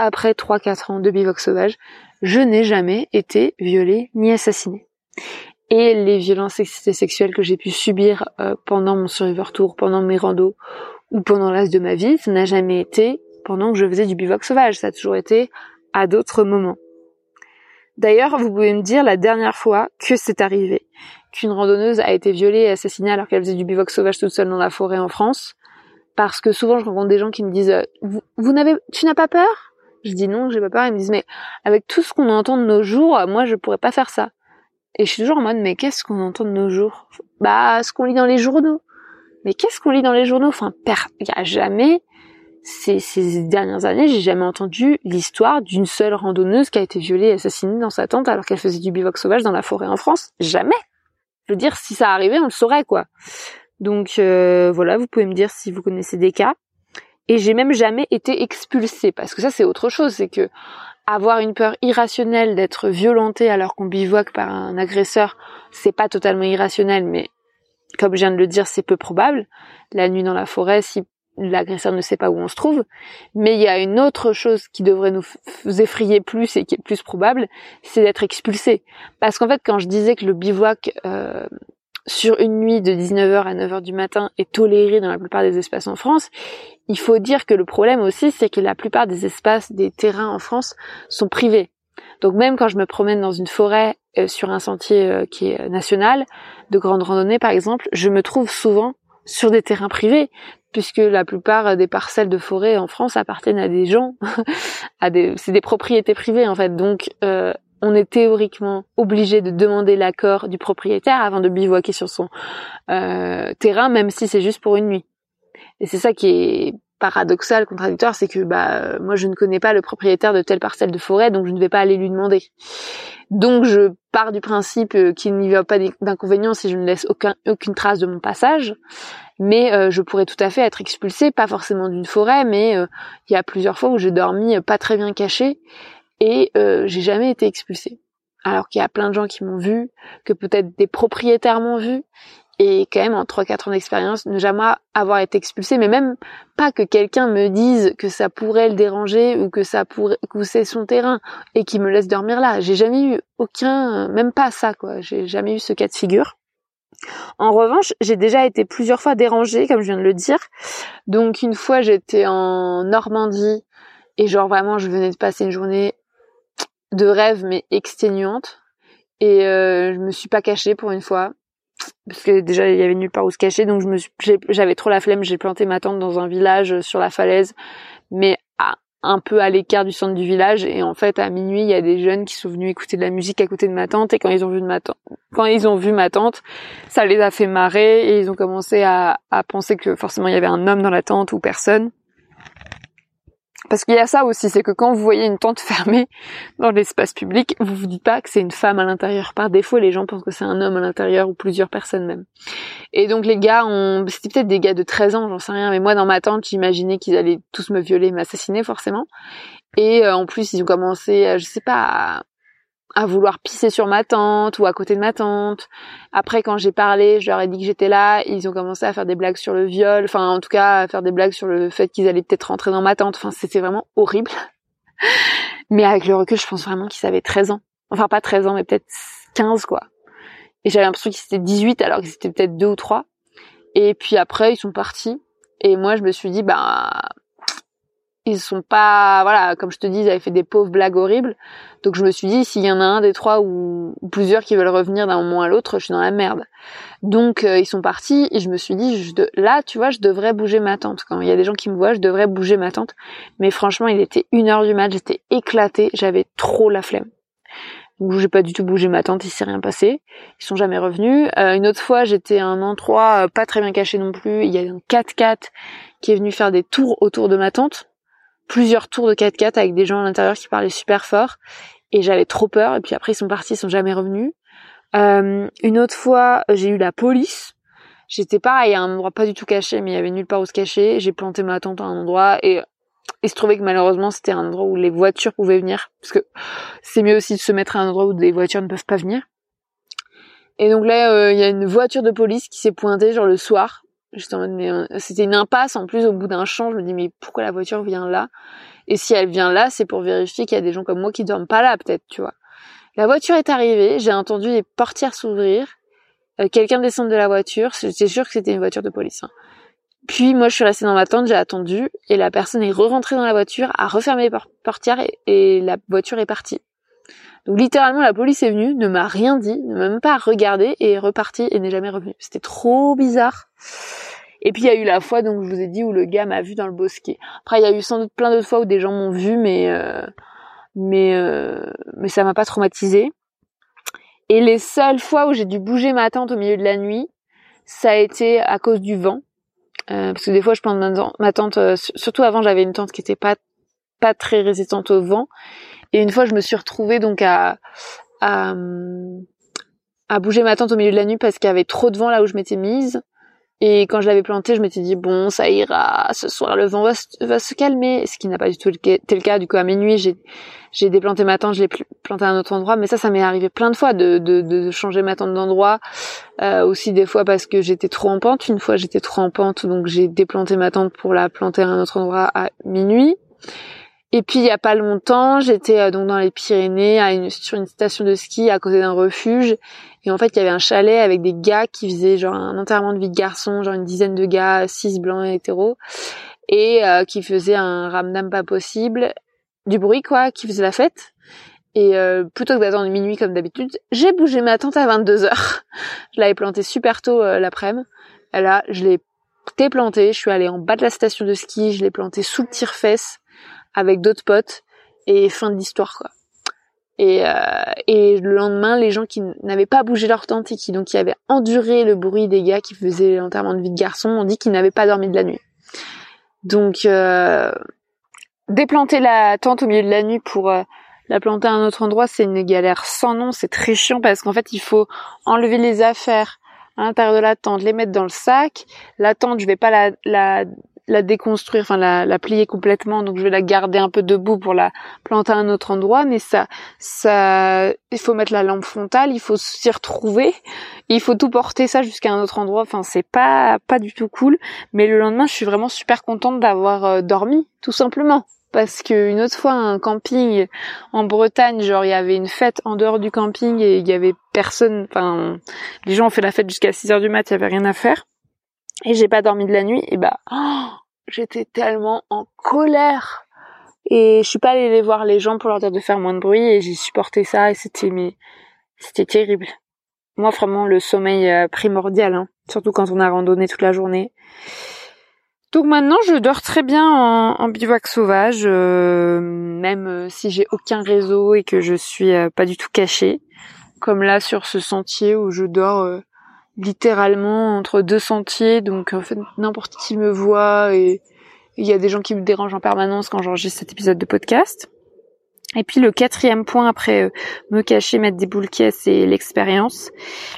après 3-4 ans de bivouac sauvage, je n'ai jamais été violée ni assassinée. Et les violences sexuelles que j'ai pu subir euh, pendant mon survivor tour, pendant mes randos ou pendant l'âge de ma vie, ça n'a jamais été pendant que je faisais du bivouac sauvage, ça a toujours été à d'autres moments. D'ailleurs, vous pouvez me dire la dernière fois que c'est arrivé, qu'une randonneuse a été violée et assassinée alors qu'elle faisait du bivouac sauvage toute seule dans la forêt en France, parce que souvent je rencontre des gens qui me disent vous, vous n'avez tu n'as pas peur? Je dis non, j'ai pas peur. Ils me disent mais avec tout ce qu'on entend de nos jours, moi je pourrais pas faire ça. Et je suis toujours en mode mais qu'est-ce qu'on entend de nos jours? Bah ce qu'on lit dans les journaux. Mais qu'est-ce qu'on lit dans les journaux? Enfin, il y a jamais ces, ces dernières années, j'ai jamais entendu l'histoire d'une seule randonneuse qui a été violée et assassinée dans sa tente alors qu'elle faisait du bivouac sauvage dans la forêt en France. Jamais. Je veux dire, si ça arrivait, on le saurait quoi. Donc euh, voilà, vous pouvez me dire si vous connaissez des cas. Et j'ai même jamais été expulsée, parce que ça c'est autre chose, c'est que avoir une peur irrationnelle d'être violentée alors qu'on bivouaque par un agresseur, c'est pas totalement irrationnel, mais comme je viens de le dire, c'est peu probable. La nuit dans la forêt, si l'agresseur ne sait pas où on se trouve. Mais il y a une autre chose qui devrait nous effrayer plus et qui est plus probable, c'est d'être expulsé. Parce qu'en fait, quand je disais que le bivouac euh, sur une nuit de 19h à 9h du matin est toléré dans la plupart des espaces en France, il faut dire que le problème aussi, c'est que la plupart des espaces, des terrains en France sont privés. Donc même quand je me promène dans une forêt euh, sur un sentier euh, qui est national, de grande randonnée par exemple, je me trouve souvent sur des terrains privés, puisque la plupart des parcelles de forêt en France appartiennent à des gens, à des, c'est des propriétés privées en fait. Donc euh, on est théoriquement obligé de demander l'accord du propriétaire avant de bivouaquer sur son euh, terrain, même si c'est juste pour une nuit. Et c'est ça qui est paradoxal, contradictoire, c'est que bah moi je ne connais pas le propriétaire de telle parcelle de forêt, donc je ne vais pas aller lui demander. Donc je pars du principe euh, qu'il n'y a pas d'inconvénient si je ne laisse aucun, aucune trace de mon passage, mais euh, je pourrais tout à fait être expulsée, pas forcément d'une forêt, mais il y a plusieurs fois où j'ai dormi pas très bien caché et euh, j'ai jamais été expulsée. Alors qu'il y a plein de gens qui m'ont vu, que peut-être des propriétaires m'ont vu, Et quand même, en 3-4 ans d'expérience, ne jamais avoir été expulsé, mais même pas que quelqu'un me dise que ça pourrait le déranger ou que ça pourrait, que c'est son terrain et qu'il me laisse dormir là. J'ai jamais eu aucun, même pas ça, quoi. J'ai jamais eu ce cas de figure. En revanche, j'ai déjà été plusieurs fois dérangée, comme je viens de le dire. Donc une fois, j'étais en Normandie et genre vraiment, je venais de passer une journée de rêve mais exténuante. Et euh, je me suis pas cachée pour une fois. Parce que déjà il y avait nulle part où se cacher. Donc je me j'avais trop la flemme. J'ai planté ma tente dans un village sur la falaise. Mais un peu à l'écart du centre du village. Et en fait à minuit il y a des jeunes qui sont venus écouter de la musique à côté de ma tante et quand ils ont vu ma tante quand ils ont vu ma ça les a fait marrer. Et ils ont commencé à penser que forcément il y avait un homme dans la tente ou personne parce qu'il y a ça aussi, c'est que quand vous voyez une tente fermée dans l'espace public, vous vous dites pas que c'est une femme à l'intérieur. Par défaut, les gens pensent que c'est un homme à l'intérieur ou plusieurs personnes même. Et donc les gars, ont... c'était peut-être des gars de 13 ans, j'en sais rien, mais moi dans ma tente, j'imaginais qu'ils allaient tous me violer, m'assassiner forcément. Et euh, en plus, ils ont commencé, je sais pas, à vouloir pisser sur ma tante ou à côté de ma tante. Après, quand j'ai parlé, je leur ai dit que j'étais là, ils ont commencé à faire des blagues sur le viol, enfin en tout cas à faire des blagues sur le fait qu'ils allaient peut-être rentrer dans ma tante. Enfin, c'était vraiment horrible. mais avec le recul, je pense vraiment qu'ils avaient 13 ans. Enfin, pas 13 ans, mais peut-être 15 quoi. Et j'avais l'impression qu'ils étaient 18 alors qu'ils étaient peut-être 2 ou 3. Et puis après, ils sont partis. Et moi, je me suis dit, bah, ils sont pas voilà comme je te dis ils avaient fait des pauvres blagues horribles donc je me suis dit s'il y en a un des trois ou, plusieurs qui veulent revenir d'un moment à l'autre je suis dans la merde donc euh, ils sont partis et je me suis dit je là tu vois je devrais bouger ma tante quand il y a des gens qui me voient je devrais bouger ma tante mais franchement il était une heure du mat j'étais éclatée j'avais trop la flemme donc j'ai pas du tout bougé ma tante, il s'est rien passé. Ils sont jamais revenus. Euh, une autre fois, j'étais à un endroit euh, pas très bien caché non plus. Il y a un 4x4 qui est venu faire des tours autour de ma tante plusieurs tours de 4x4 avec des gens à l'intérieur qui parlaient super fort et j'avais trop peur et puis après ils sont partis, ils sont jamais revenus. Euh, une autre fois, j'ai eu la police. J'étais pareil à un endroit pas du tout caché, mais il y avait nulle part où se cacher. J'ai planté ma tente à un endroit et il se trouvait que malheureusement c'était un endroit où les voitures pouvaient venir parce que c'est mieux aussi de se mettre à un endroit où des voitures ne peuvent pas venir. Et donc là, euh, il y a une voiture de police qui s'est pointée genre le soir Euh, c'était une impasse en plus au bout d'un champ. Je me dis, mais pourquoi la voiture vient là? Et si elle vient là, c'est pour vérifier qu'il y a des gens comme moi qui dorment pas là, peut-être, tu vois. La voiture est arrivée, j'ai entendu les portières s'ouvrir, euh, quelqu'un descendre de la voiture. J'étais sûr que c'était une voiture de police. Hein. Puis moi, je suis restée dans ma tente, j'ai attendu, et la personne est re-rentrée dans la voiture, a refermé les portières, et la voiture est partie. Donc littéralement, la police est venue, ne m'a rien dit, ne m'a même pas regardé et est repartie et n'est jamais revenue. C'était trop bizarre. Et puis il y a eu la fois, donc je vous ai dit, où le gars m'a vu dans le bosquet. Après, il y a eu sans doute plein d'autres fois où des gens m'ont vu, mais euh, mais euh, mais ça m'a pas traumatisé. Et les seules fois où j'ai dû bouger ma tente au milieu de la nuit, ça a été à cause du vent. Euh, parce que des fois, je plante ma tente, surtout avant, j'avais une tente qui était pas pas très résistante au vent. Et une fois, je me suis retrouvée donc à, à, à bouger ma tente au milieu de la nuit parce qu'il y avait trop de vent là où je m'étais mise. Et quand je l'avais plantée, je m'étais dit bon, ça ira, ce soir le vent va, va se calmer, ce qui n'a pas du tout été le cas. Du coup, à minuit, j'ai j'ai déplanté ma tente, je l'ai plantée à un autre endroit. Mais ça, ça m'est arrivé plein de fois de, de, de changer ma tente d'endroit. Euh, aussi des fois parce que j'étais trop en pente. Une fois, j'étais trop en pente, donc j'ai déplanté ma tente pour la planter à un autre endroit à minuit. Et puis il y a pas longtemps, j'étais euh, donc dans les Pyrénées à une, sur une station de ski à côté d'un refuge et en fait il y avait un chalet avec des gars qui faisaient genre un enterrement de vie de garçon, genre une dizaine de gars, six blancs et hétéros et euh, qui faisaient un ramdam pas possible, du bruit quoi, qui faisaient la fête. Et euh, plutôt que d'attendre minuit comme d'habitude, j'ai bougé ma tente à 22 heures. je l'avais plantée super tôt l'après-midi. Là, je l'ai déplantée, je suis allée en bas de la station de ski, je l'ai plantée sous le tire-fesse avec d'autres potes et fin de l'histoire quoi. Et, euh, et le lendemain, les gens qui n'avaient pas bougé leur tente et qui donc avaient enduré le bruit des gars qui faisaient l'enterrement de vie de garçon ont dit qu'ils n'avaient pas dormi de la nuit. Donc euh, déplanter la tente au milieu de la nuit pour euh, la planter à un autre endroit, c'est une galère sans nom, c'est très chiant parce qu'en fait il faut enlever les affaires à l'intérieur de la tente, les mettre dans le sac. La tente, je vais pas la, la la déconstruire, enfin la, la plier complètement. Donc je vais la garder un peu debout pour la planter à un autre endroit. Mais ça, ça, il faut mettre la lampe frontale, il faut s'y retrouver, il faut tout porter ça jusqu'à un autre endroit. Enfin c'est pas pas du tout cool. Mais le lendemain, je suis vraiment super contente d'avoir euh, dormi, tout simplement parce que une autre fois un camping en Bretagne, genre il y avait une fête en dehors du camping et il y avait personne, enfin les gens ont fait la fête jusqu'à 6 heures du mat, il y avait rien à faire et j'ai pas dormi de la nuit et bah oh, j'étais tellement en colère et je suis pas allée les voir les gens pour leur dire de faire moins de bruit et j'ai supporté ça et c'était mais c'était terrible. Moi vraiment le sommeil euh, primordial hein, surtout quand on a randonné toute la journée. Donc maintenant, je dors très bien en, bivouac sauvage, euh, même euh, si j'ai aucun réseau et que je suis pas du tout cachée. Comme là sur ce sentier où je dors littéralement entre deux sentiers, donc en fait n'importe qui me voit et il y a des gens qui me dérangent en permanence quand j'enregistre cet épisode de podcast. Et puis le quatrième point après euh, me cacher, mettre des boules et l'expérience.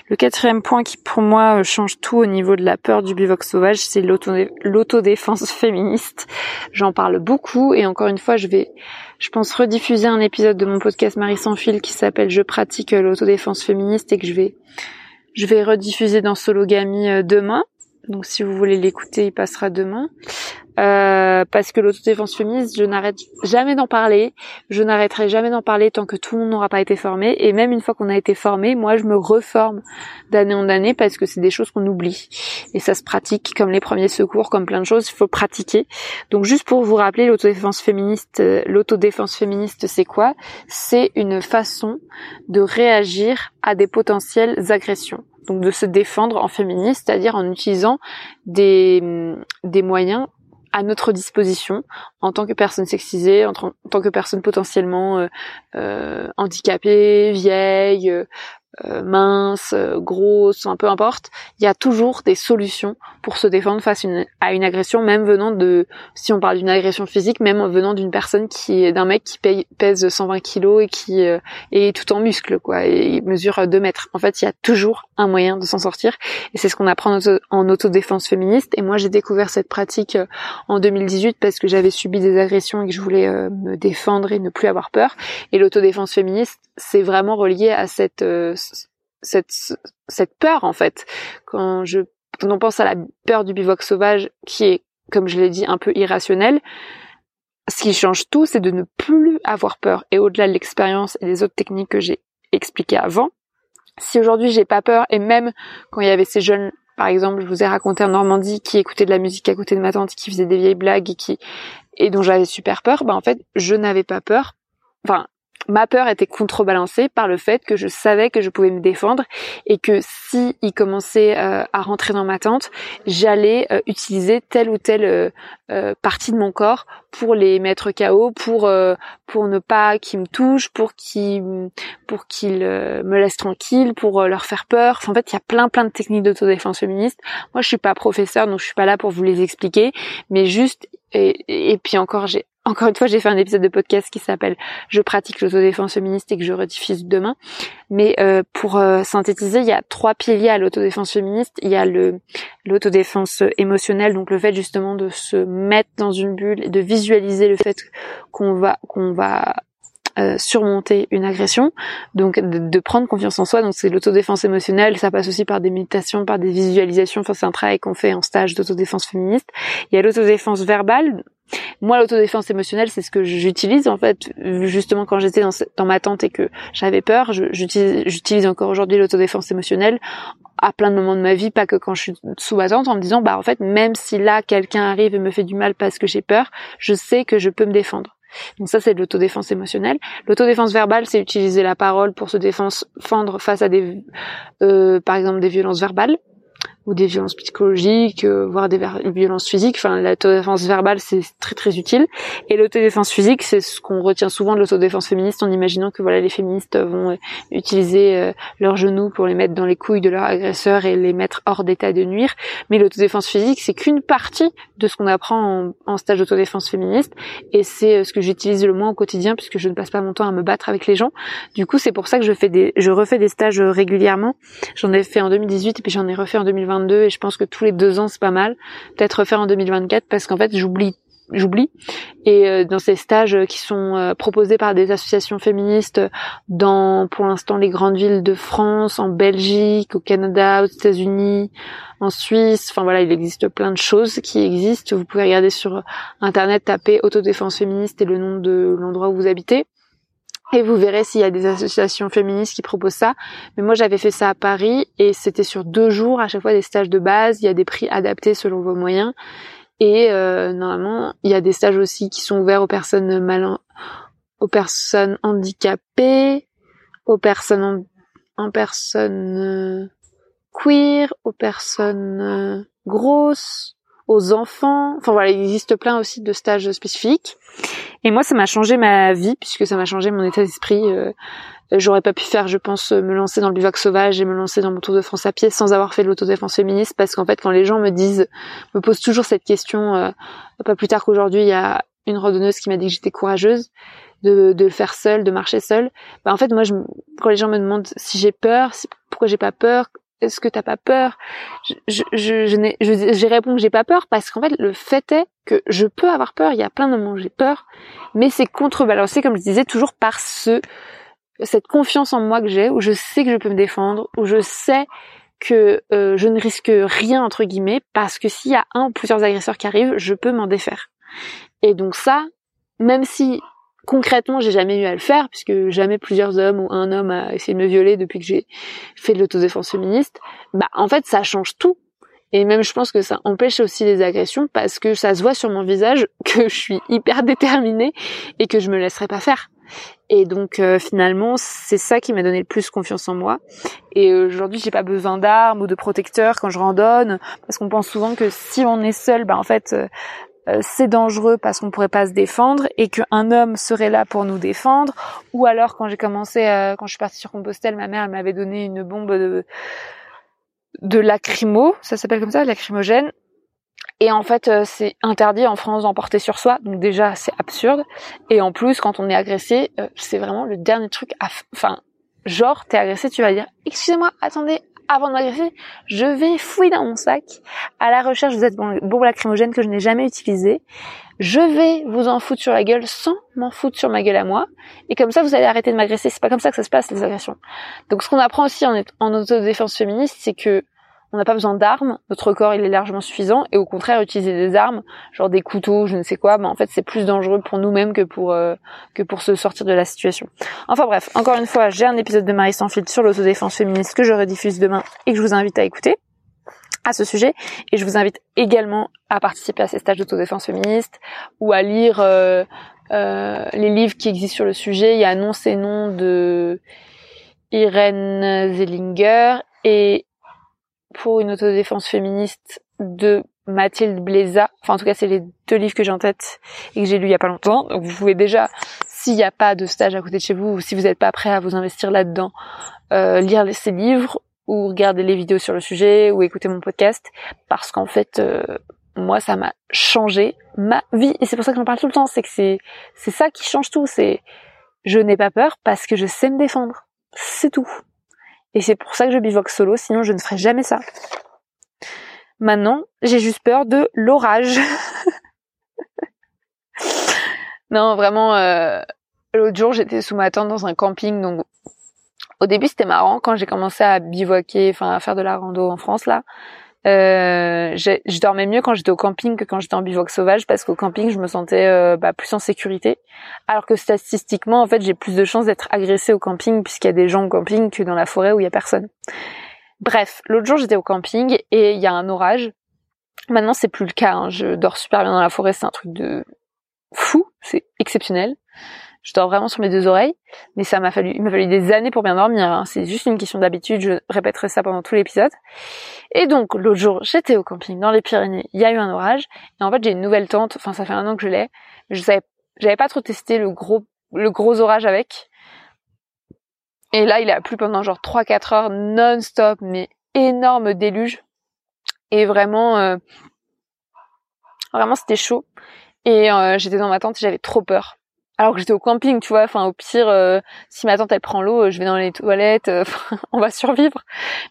Le quatrième point qui pour moi euh, change tout au niveau de la peur du bivouac sauvage, c'est l'autodéfense féministe. J'en parle beaucoup et encore une fois je vais, je pense rediffuser un épisode de mon podcast Marie sans fil qui s'appelle Je pratique l'autodéfense féministe et que je vais, je vais rediffuser dans Sologamy euh, demain. Donc si vous voulez l'écouter, il passera demain. Euh, parce que l'autodéfense féministe, je n'arrête jamais d'en parler. Je n'arrêterai jamais d'en parler tant que tout le monde n'aura pas été formé. Et même une fois qu'on a été formé, moi, je me reforme d'année en année parce que c'est des choses qu'on oublie. Et ça se pratique comme les premiers secours, comme plein de choses. Il faut pratiquer. Donc, juste pour vous rappeler, l'autodéfense féministe, euh, l'autodéfense féministe, c'est quoi? C'est une façon de réagir à des potentielles agressions donc de se défendre en féministe, c'est-à-dire en utilisant des, des moyens à notre disposition en tant que personne sexisée, en, tant que personne potentiellement euh, euh, handicapée, vieille, euh, euh, mince, euh, grosse, peu importe, il y a toujours des solutions pour se défendre face à une agression, même venant de, si on parle d'une agression physique, même venant d'une personne qui est d'un mec qui pèse 120 kilos et qui euh, est tout en muscle, quoi, et mesure 2 mètres. En fait, il y a toujours un moyen de s'en sortir, et c'est ce qu'on apprend en, autodéfense féministe. Et moi, j'ai découvert cette pratique en 2018 parce que j'avais subi des agressions et que je voulais me défendre et ne plus avoir peur. Et l'autodéfense féministe, c'est vraiment relié à cette cette, peur en fait. Quand je quand on pense à la peur du bivouac sauvage qui est, comme je l'ai dit, un peu irrationnelle, ce qui change tout, c'est de ne plus avoir peur. Et au-delà de l'expérience et des autres techniques que j'ai expliquées avant, si aujourd'hui j'ai pas peur, et même quand il y avait ces jeunes, par exemple, je vous ai raconté en Normandie, qui écoutaient de la musique à côté de ma tante, qui faisait des vieilles blagues et qui, et dont j'avais super peur, bah en fait, je n'avais pas peur. Enfin, ma peur était contrebalancée par le fait que je savais que je pouvais me défendre et que si il commençait euh, à rentrer dans ma tente, j'allais euh, utiliser telle ou telle euh, partie de mon corps pour les mettre KO, pour pour ne pas qu'ils me touchent, pour qu'ils pour qu'ils me laissent tranquille, pour leur faire peur. en fait, il y a plein plein de techniques d'autodéfense féministe. Moi, je suis pas professeur, donc je suis pas là pour vous les expliquer, mais juste et, et puis encore, j'ai encore une fois, j'ai fait un épisode de podcast qui s'appelle Je pratique l'autodéfense féministe et que je rediffuse demain. Mais euh, pour euh, synthétiser, il y a trois piliers à l'autodéfense féministe. Il y a le l'autodéfense émotionnelle, donc le fait justement de se mettre dans une bulle et de visualiser le fait qu'on va qu'on va euh, surmonter une agression, donc de, prendre confiance en soi. Donc c'est l'autodéfense émotionnelle, ça passe aussi par des méditations, par des visualisations. Enfin c'est un travail qu'on fait en stage d'autodéfense féministe. Il y a l'autodéfense verbale, moi, l'autodéfense émotionnelle, c'est ce que j'utilise en fait, justement quand j'étais dans, ma tente et que j'avais peur. J'utilise encore aujourd'hui l'autodéfense émotionnelle à plein de moments de ma vie, pas que quand je suis sous ma tente, en me disant, bah en fait, même si là quelqu'un arrive et me fait du mal parce que j'ai peur, je sais que je peux me défendre. Donc ça, c'est de l'autodéfense émotionnelle. L'autodéfense verbale, c'est utiliser la parole pour se défendre face à des, euh, par exemple, des violences verbales ou des violences psychologiques, euh, voire des violences physiques. Enfin, l'autodéfense verbale, c'est très très utile. Et l'autodéfense physique, c'est ce qu'on retient souvent de l'autodéfense féministe en imaginant que voilà, les féministes vont euh, utiliser euh, leurs genoux pour les mettre dans les couilles de leur agresseur et les mettre hors d'état de nuire. Mais l'autodéfense physique, c'est qu'une partie de ce qu'on apprend en, en stage d'autodéfense féministe. Et c'est ce que j'utilise le moins au quotidien puisque je ne passe pas mon temps à me battre avec les gens. Du coup, c'est pour ça que je fais des, je refais des stages régulièrement. J'en ai fait en 2018 et puis j'en ai refait en 2020 2022 et je pense que tous les deux ans c'est pas mal. Peut-être refaire en 2024 parce qu'en fait j'oublie j'oublie. Et euh, dans ces stages qui sont euh, proposés par des associations féministes dans, pour l'instant, les grandes villes de France, en Belgique, au Canada, aux États-Unis, en Suisse. Enfin voilà, il existe plein de choses qui existent. Vous pouvez regarder sur Internet, taper autodéfense féministe et le nom de l'endroit où vous habitez. Et vous verrez s'il y a des associations féministes qui proposent ça. Mais moi, j'avais fait ça à Paris et c'était sur deux jours, à chaque fois des stages de base. Il y a des prix adaptés selon vos moyens. Et euh, normalement, il y a des stages aussi qui sont ouverts aux personnes mal, aux personnes handicapées, aux personnes en, personnes euh, queer, aux personnes euh, grosses, aux enfants. Enfin voilà, il existe plein aussi de stages spécifiques. Et moi, ça m'a changé ma vie puisque ça m'a changé mon état d'esprit. Euh, j'aurais pas pu faire, je pense, me lancer dans le bivac sauvage et me lancer dans mon tour de France à pied sans avoir fait de l'autodéfense féministe parce qu'en fait, quand les gens me disent, me posent toujours cette question, euh, pas plus tard qu'aujourd'hui, il y a une randonneuse qui m'a dit que j'étais courageuse de, de le faire seule, de marcher seule. Bah, en fait, moi, je, quand les gens me demandent si j'ai peur, pourquoi j'ai pas peur, est-ce que t'as pas peur? Je, je, je, je, réponds que j'ai pas peur parce qu'en fait, le fait est que je peux avoir peur. Il y a plein de moments où j'ai peur, mais c'est contrebalancé, comme je disais, toujours par ce cette confiance en moi que j'ai, où je sais que je peux me défendre, où je sais que euh, je ne risque rien entre guillemets, parce que s'il y a un ou plusieurs agresseurs qui arrivent, je peux m'en défaire. Et donc ça, même si concrètement j'ai jamais eu à le faire, puisque jamais plusieurs hommes ou un homme a essayé de me violer depuis que j'ai fait de l'autodéfense féministe, bah en fait ça change tout. Et même je pense que ça empêche aussi les agressions parce que ça se voit sur mon visage que je suis hyper déterminée et que je me laisserai pas faire. Et donc euh, finalement, c'est ça qui m'a donné le plus confiance en moi. Et aujourd'hui, j'ai pas besoin d'armes ou de protecteurs quand je randonne, parce qu'on pense souvent que si on est seul, bah en fait, euh, c'est dangereux parce qu'on pourrait pas se défendre et qu'un homme serait là pour nous défendre. Ou alors, quand j'ai commencé, quand je suis partie sur Compostelle, ma mère m'avait donné une bombe de de lacrymo, ça s'appelle comme ça, lacrymogène. Et en fait, euh, c'est interdit en France d'en porter sur soi, donc déjà c'est absurde. Et en plus, quand on est agressé, euh, c'est vraiment le dernier truc. À enfin, genre t'es agressé, tu vas dire excusez-moi, attendez, avant de m'agresser, je vais fouiller dans mon sac à la recherche de cette bombe lacrymogène que je n'ai jamais utilisée. Je vais vous en foutre sur la gueule sans m'en foutre sur ma gueule à moi. Et comme ça, vous allez arrêter de m'agresser. C'est pas comme ça que ça se passe, les agressions. Donc ce qu'on apprend aussi en, en autodéfense féministe, c'est que on n'a pas besoin d'armes, notre corps il est largement suffisant et au contraire utiliser des armes, genre des couteaux, je ne sais quoi, ben en fait c'est plus dangereux pour nous-mêmes que pour euh, que pour se sortir de la situation. Enfin bref, encore une fois, j'ai un épisode de Marie sans sur l'autodéfense féministe que je rediffuse demain et que je vous invite à écouter à ce sujet et je vous invite également à participer à ces stages d'autodéfense féministe ou à lire euh, euh, les livres qui existent sur le sujet. Il y a Nom et nom de Irène Zellinger et pour une autodéfense féministe de Mathilde Bléza. Enfin, en tout cas, c'est les deux livres que j'ai en tête et que j'ai lu il y a pas longtemps. Donc, vous pouvez déjà, s'il n'y a pas de stage à côté de chez vous, ou si vous n'êtes pas prêt à vous investir là-dedans, euh, lire ces livres ou regarder les vidéos sur le sujet ou écouter mon podcast parce qu'en fait, euh, moi, ça m'a changé ma vie et c'est pour ça que j'en parle tout le temps. C'est que c'est c'est ça qui change tout. C'est je n'ai pas peur parce que je sais me défendre. C'est tout. Et c'est pour ça que je bivoque solo, sinon je ne ferais jamais ça. Maintenant, j'ai juste peur de l'orage. non, vraiment, euh, l'autre jour, j'étais sous ma tente dans un camping, donc au début, c'était marrant quand j'ai commencé à bivouaquer, enfin à faire de la rando en France là. Euh, je dormais mieux quand j'étais au camping que quand j'étais en bivouac sauvage parce qu'au camping je me sentais euh, bah, plus en sécurité. Alors que statistiquement en fait j'ai plus de chances d'être agressée au camping puisqu'il y a des gens au camping que dans la forêt où il y a personne. Bref l'autre jour j'étais au camping et il y a un orage. Maintenant c'est plus le cas hein. je dors super bien dans la forêt c'est un truc de fou c'est exceptionnel je dors vraiment sur mes deux oreilles, mais ça m'a fallu, il m'a fallu des années pour bien dormir. Hein. C'est juste une question d'habitude. Je répéterai ça pendant tout l'épisode. Et donc l'autre jour, j'étais au camping dans les Pyrénées. Il y a eu un orage et en fait j'ai une nouvelle tente. Enfin, ça fait un an que je l'ai. Je savais, j'avais pas trop testé le gros, le gros orage avec. Et là, il a plu pendant genre 3-4 heures non-stop, mais énorme déluge. Et vraiment, euh, vraiment c'était chaud. Et euh, j'étais dans ma tente et j'avais trop peur alors que j'étais au camping, tu vois. Enfin, au pire, euh, si ma tante elle prend l'eau, je vais dans les toilettes, euh, on va survivre.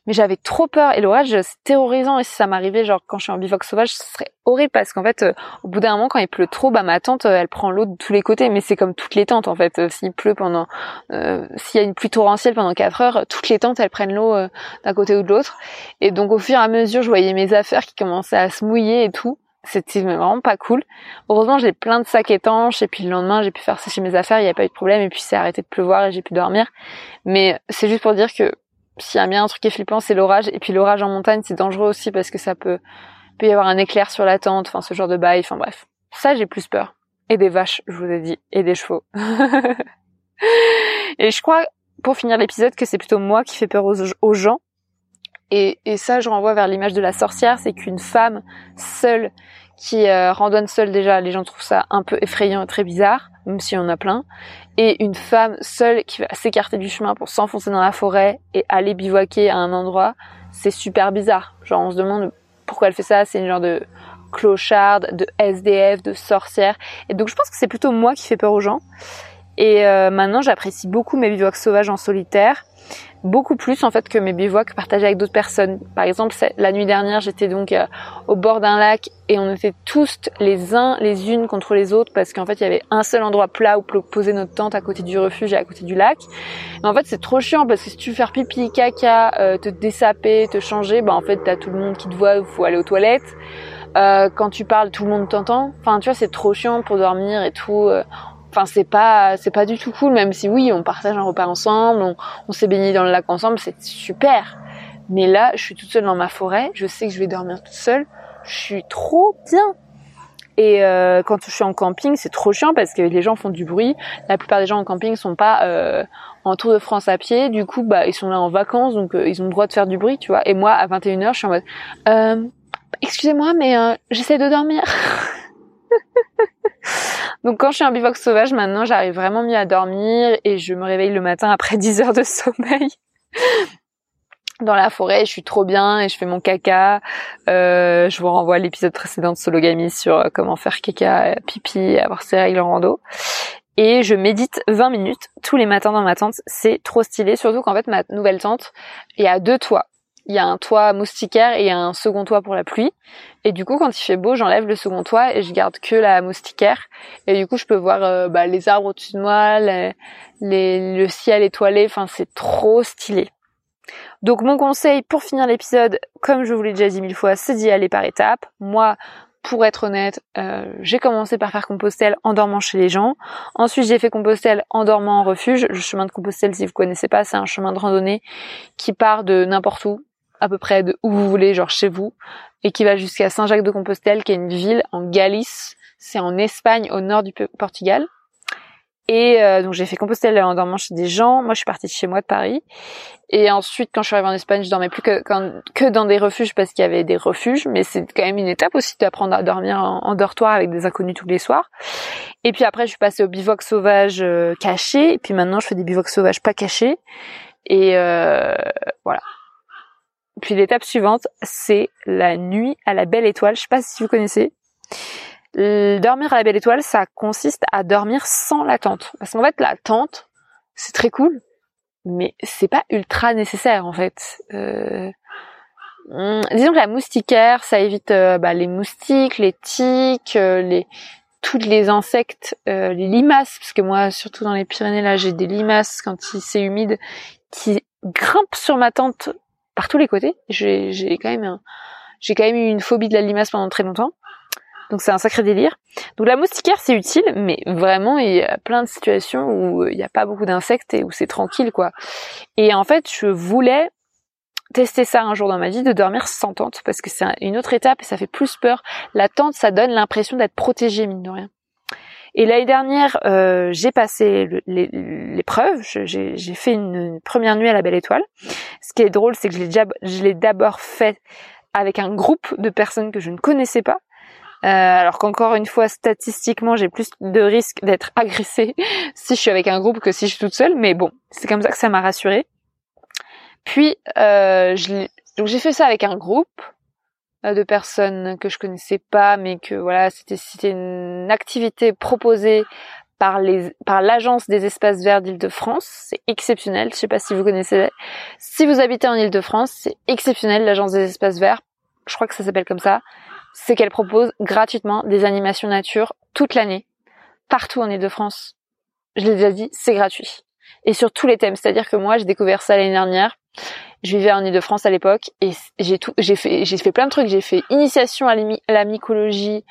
Mais j'avais trop peur et l'orage c'est terrorisant. Et si ça m'arrivait, genre quand je suis en bivox sauvage, ce serait horrible parce qu'en fait, euh, au bout d'un moment, quand il pleut trop, bah ma tante elle prend l'eau de tous les côtés. Mais c'est comme toutes les tentes en fait. S'il pleut pendant, s'il y a une pluie torrentielle pendant 4 heures, toutes les tentes elles prennent l'eau d'un côté ou de l'autre. Et donc au fur et à mesure, je voyais mes affaires qui commençaient à se mouiller et tout. C'était vraiment pas cool. Heureusement, j'ai plein de sacs étanches et puis le lendemain, j'ai pu faire sécher mes affaires, il n'y a pas eu de problème et puis c'est arrêté de pleuvoir et j'ai pu dormir. Mais c'est juste pour dire que s'il y a bien un truc qui est flippant, c'est l'orage et puis l'orage en montagne, c'est dangereux aussi parce que ça peut peut y avoir un éclair sur la tente, enfin ce genre de bail, enfin bref. Ça, j'ai plus peur. Et des vaches, je vous ai dit, et des chevaux. et je crois pour finir l'épisode que c'est plutôt moi qui fais peur aux gens et, et, ça, je renvoie vers l'image de la sorcière, c'est qu'une femme seule qui euh, randonne seule déjà, les gens trouvent ça un peu effrayant et très bizarre, même si on a plein. Et une femme seule qui va s'écarter du chemin pour s'enfoncer dans la forêt et aller bivouaquer à un endroit, c'est super bizarre. Genre on se demande pourquoi elle fait ça, c'est une genre de clocharde, de SDF, de sorcière. Et donc je pense que c'est plutôt moi qui fais peur aux gens. Et euh, maintenant j'apprécie beaucoup mes bivouacs sauvages en solitaire beaucoup plus en fait que mes bivouacs partagés avec d'autres personnes. Par exemple, la nuit dernière, j'étais donc euh, au bord d'un lac et on était tous les uns les unes contre les autres parce qu'en fait, il y avait un seul endroit plat où poser notre tente à côté du refuge et à côté du lac. Mais en fait, c'est trop chiant parce que si tu veux faire pipi, caca, euh, te dessaper, te changer, bah en fait, t'as tout le monde qui te voit, faut aller aux toilettes. Euh, quand tu parles, tout le monde t'entend. Enfin, tu vois, c'est trop chiant pour dormir et tout. Enfin, c'est pas, c'est pas du tout cool, même si oui, on partage un repas ensemble, on, on dans le lac ensemble, c'est super. Mais là, je suis toute seule dans ma forêt, je sais que je vais dormir toute seule, je suis trop bien. Et euh, quand je suis en camping, c'est trop chiant parce que les gens font du bruit. La plupart des gens en camping sont pas euh, en Tour de France à pied. Du coup, bah ils sont là en vacances, donc euh, ils ont le droit de faire du bruit, tu vois. Et moi, à 21h, je suis en mode, excusez-moi, mais j'essaie de dormir. Donc quand je suis en bivouac sauvage, maintenant j'arrive vraiment mieux à dormir et je me réveille le matin après 10 heures de sommeil dans la forêt, je suis trop bien et je fais mon caca. Euh, je vous renvoie à l'épisode précédent de Sologamy sur euh, comment faire caca, pipi, avoir ses règles en rando. Et je médite 20 minutes tous les matins dans ma tente. C'est trop stylé, surtout qu'en fait ma nouvelle tente, il y a deux toits il y a un toit moustiquaire et un second toit pour la pluie. Et du coup, quand il fait beau, j'enlève le second toit et je garde que la moustiquaire. Et du coup, je peux voir euh, bah, les arbres au-dessus de moi, les, le ciel étoilé. Enfin, c'est trop stylé. Donc, mon conseil pour finir l'épisode, comme je vous l'ai déjà dit mille fois, c'est d'y aller par étapes. Moi, pour être honnête, euh, j'ai commencé par faire Compostelle en dormant chez les gens. Ensuite, j'ai fait Compostelle en dormant en refuge. Le chemin de Compostelle, si vous connaissez pas, c'est un chemin de randonnée qui part de n'importe où, à peu près de où vous voulez, genre chez vous, et qui va jusqu'à Saint-Jacques-de-Compostelle, qui est une ville en Galice. C'est en Espagne, au nord du Portugal. Et euh, donc j'ai fait Compostelle en dormant chez des gens. Moi, je suis partie de chez moi de Paris. Et ensuite, quand je suis arrivée en Espagne, je dormais plus que, dans des refuges parce qu'il y avait des refuges. Mais c'est quand même une étape aussi d'apprendre à dormir en, dortoir avec des inconnus tous les soirs. Et puis après, je suis passée au bivouac sauvage euh, caché. Et puis maintenant, je fais des bivouacs sauvages pas cachés. Et euh, voilà. Puis l'étape suivante, c'est la nuit à la belle étoile. Je sais pas si vous connaissez. Dormir à la belle étoile, ça consiste à dormir sans la tente. Parce qu'en fait, la tente, c'est très cool, mais c'est pas ultra nécessaire en fait. Euh... Hmm, disons que la moustiquaire, ça évite euh, bah, les moustiques, les tiques, euh, les tous les insectes, les limaces, parce que moi, surtout dans les Pyrénées, là, j'ai des limaces quand c'est humide qui grimpent sur ma tente par tous les côtés. J'ai, quand même, j'ai quand même eu une phobie de la limace pendant très longtemps. Donc c'est un sacré délire. Donc la moustiquaire c'est utile, mais vraiment il y a plein de situations où il n'y a pas beaucoup d'insectes et où c'est tranquille quoi. Et en fait je voulais tester ça un jour dans ma vie, de dormir sans tente, parce que c'est une autre étape et ça fait plus peur. La tente ça donne l'impression d'être protégé mine de rien. Et l'année dernière, euh, j'ai passé l'épreuve, j'ai fait une, première nuit à la Belle Étoile. Ce qui est drôle, c'est que je l'ai d'abord fait avec un groupe de personnes que je ne connaissais pas. Euh, alors qu'encore une fois, statistiquement, j'ai plus de risques d'être agressée si je suis avec un groupe que si je suis toute seule. Mais bon, c'est comme ça que ça m'a rassurée. Puis, euh, donc j'ai fait ça avec un groupe de personnes que je connaissais pas, mais que voilà, c'était c'était une activité proposée par les par l'agence des espaces verts d'Île-de-France. C'est exceptionnel. Je sais pas si vous connaissez. Si vous habitez en Île-de-France, c'est exceptionnel l'agence des espaces verts. Je crois que ça s'appelle comme ça. C'est qu'elle propose gratuitement des animations nature toute l'année, partout en Île-de-France. Je l'ai déjà dit, c'est gratuit. Et sur tous les thèmes. C'est-à-dire que moi, j'ai découvert ça l'année dernière. Je vivais en Île-de-France à l'époque et j'ai tout, j'ai fait, j'ai fait plein de trucs. J'ai fait initiation à la mycologie,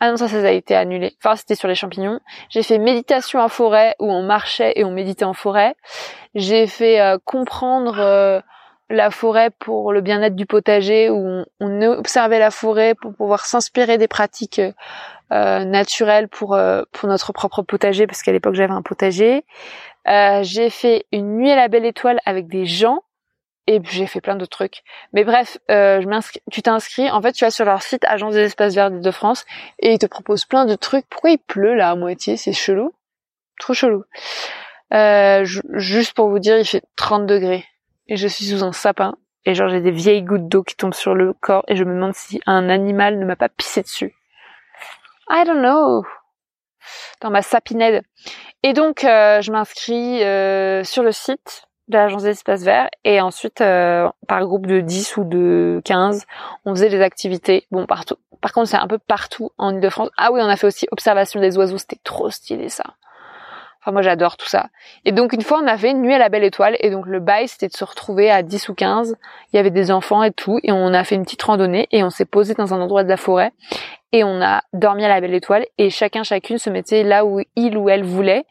ah non, ça, ça a été annulé. Enfin, c'était sur les champignons. J'ai fait méditation en forêt où on marchait et on méditait en forêt. J'ai fait euh, comprendre euh, la forêt pour le bien-être du potager où on, observait la forêt pour pouvoir s'inspirer des pratiques euh, naturelles pour pour notre propre potager parce qu'à l'époque j'avais un potager. j'ai fait une nuit à la belle étoile avec des gens et j'ai fait plein d'autres trucs. Mais bref, euh, je tu t'inscris. En fait, tu vas sur leur site Agence des espaces verts de France et ils te proposent plein de trucs. Pourquoi il pleut là à moitié? C'est chelou. Trop chelou. Euh, juste pour vous dire, il fait 30 degrés et je suis sous un sapin et genre j'ai des vieilles gouttes d'eau qui tombent sur le corps et je me demande si un animal ne m'a pas pissé dessus. I don't know. Dans ma sapinette. Et donc, euh, je m'inscris euh, sur le site de l'agence des espaces verts et ensuite euh, par groupe de 10 ou de 15 on faisait des activités. Bon partout. Par contre c'est un peu partout en Ile-de-France. Ah oui on a fait aussi observation des oiseaux. C'était trop stylé ça enfin moi j'adore tout ça. Et donc une fois on a fait une nuit à la belle étoile et donc le bail c'était de se retrouver à 10 ou 15 il y avait des enfants et tout et on a fait une petite randonnée et on s'est posé dans un endroit de la forêt et on a dormi à la belle étoile et chacun chacune se mettait là où il ou elle voulait.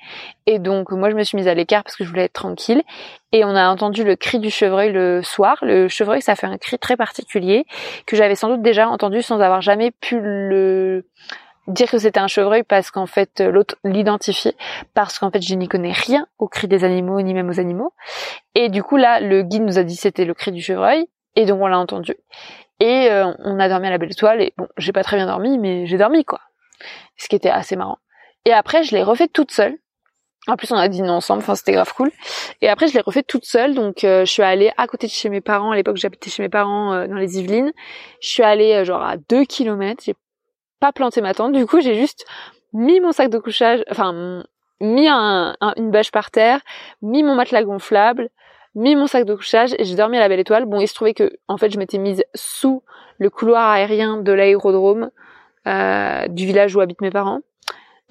Et donc moi je me suis mise à l'écart parce que je voulais être tranquille. Et on a entendu le cri du chevreuil le soir. Le chevreuil ça fait un cri très particulier que j'avais sans doute déjà entendu sans avoir jamais pu le dire que c'était un chevreuil parce qu'en fait l'autre l'identifier parce qu'en fait je n'y connais rien au cri des animaux ni même aux animaux et du coup là le guide nous a dit c'était le cri du chevreuil et donc on l'a entendu et euh, on a dormi à la belle étoile et bon, j'ai pas très bien dormi, mais j'ai dormi quoi. Ce qui était assez marrant. Et après, je l'ai refait toute seule. En plus, on a dîné ensemble, enfin c'était grave cool. Et après, je l'ai refait toute seule, donc euh, je suis allée à côté de chez mes parents. À l'époque, j'habitais chez mes parents euh, dans les Yvelines. Je suis allée genre à 2 kilomètres. J'ai pas ma tente. Du coup, j'ai juste mis mon sac de couchage, enfin mis une bâche par terre, mis mon matelas gonflable, mis mon sac de couchage et j'ai dormi à la belle étoile. Bon, il se trouvait que en fait je m'étais mise sous le couloir aérien de l'aérodrome euh, du village où habitent mes parents.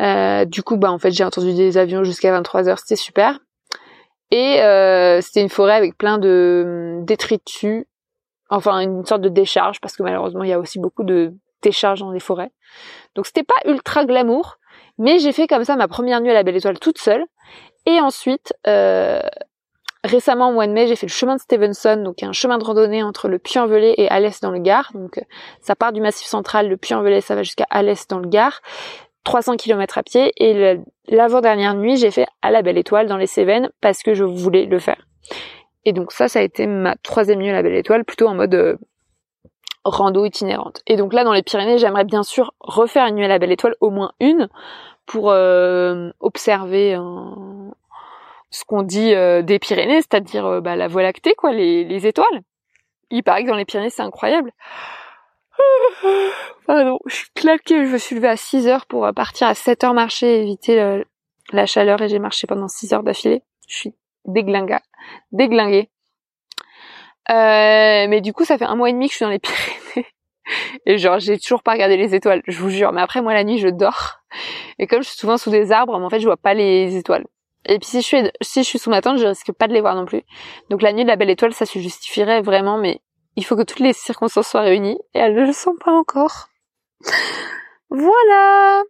Euh, du coup, bah en fait j'ai entendu des avions jusqu'à 23h, c'était super. Et euh, c'était une forêt avec plein de détritus, enfin une sorte de décharge parce que malheureusement il y a aussi beaucoup de décharges dans les forêts. Donc c'était pas ultra glamour, mais j'ai fait comme ça ma première nuit à la Belle Étoile toute seule. Et ensuite, euh, Récemment, au mois de mai, j'ai fait le chemin de Stevenson, donc un chemin de randonnée entre le Puy-en-Velay et Alès dans le Gard. Donc, euh, ça part du massif central, le Puy-en-Velay, ça va jusqu'à Alès dans le Gard. 300 km à pied. Et l'avant-dernière nuit, j'ai fait à la Belle Étoile dans les Cévennes parce que je voulais le faire. Et donc ça, ça a été ma troisième nuit à la Belle Étoile, plutôt en mode euh, rando itinérante. Et donc là, dans les Pyrénées, j'aimerais bien sûr refaire une nuit à la Belle Étoile, au moins une, pour euh, observer un, ce qu'on dit euh, des Pyrénées, c'est-à-dire euh, bah, la Voie lactée, quoi, les, les, étoiles. Il paraît que dans les Pyrénées, c'est incroyable. Pardon, je suis claquée, je me suis levée à 6 heures pour euh, partir à 7 heures marcher éviter la chaleur et j'ai marché pendant 6 heures d'affilée. Je suis déglinga, déglinguée. Euh, mais du coup, ça fait un mois et demi que je suis dans les Pyrénées. Et genre, j'ai toujours pas regardé les étoiles, je vous jure. Mais après, moi, la nuit, je dors. Et comme je suis souvent sous des arbres, en fait, je vois pas les étoiles. Et puis si je suis si je suis sous ma tente, je risque pas de les voir non plus. Donc la nuit de la belle étoile, ça se justifierait vraiment, mais il faut que toutes les circonstances soient réunies et elles ne le sont pas encore. voilà.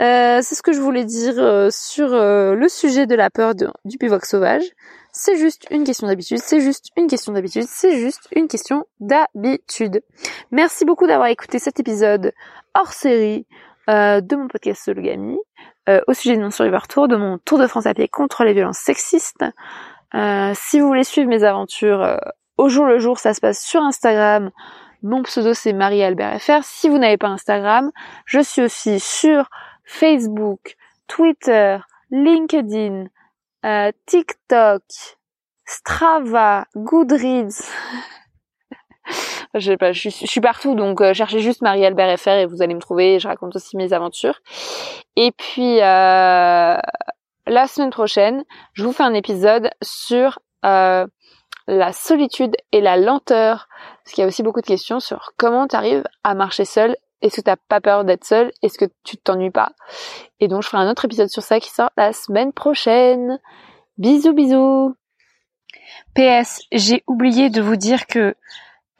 Euh, c'est ce que je voulais dire euh, sur euh, le sujet de la peur du bivouac sauvage. C'est juste une question d'habitude, c'est juste une question d'habitude, c'est juste une question d'habitude. Merci beaucoup d'avoir écouté cet épisode hors série de mon podcast Sologamy. Euh, au sujet de mon Survivor Tour, de mon Tour de France à pied contre les violences sexistes. Euh, si vous voulez suivre mes aventures euh, au jour le jour, ça se passe sur Instagram. Mon pseudo c'est Marie-Albert FR. Si vous n'avez pas Instagram, je suis aussi sur Facebook, Twitter, LinkedIn, TikTok, Strava, Goodreads. je, pas, je, suis partout, donc euh, cherchez juste Marie-Albert FR et vous allez me trouver. Je raconte aussi mes aventures. Et puis euh, la semaine prochaine, je vous fais un épisode sur euh, la solitude et la lenteur, parce qu'il y a aussi beaucoup de questions sur comment tu arrives à marcher seul. Est-ce que t'as pas peur d'être seul Est-ce que tu t'ennuies pas? Et donc je ferai un autre épisode sur ça qui sort la semaine prochaine. Bisous bisous. PS, j'ai oublié de vous dire que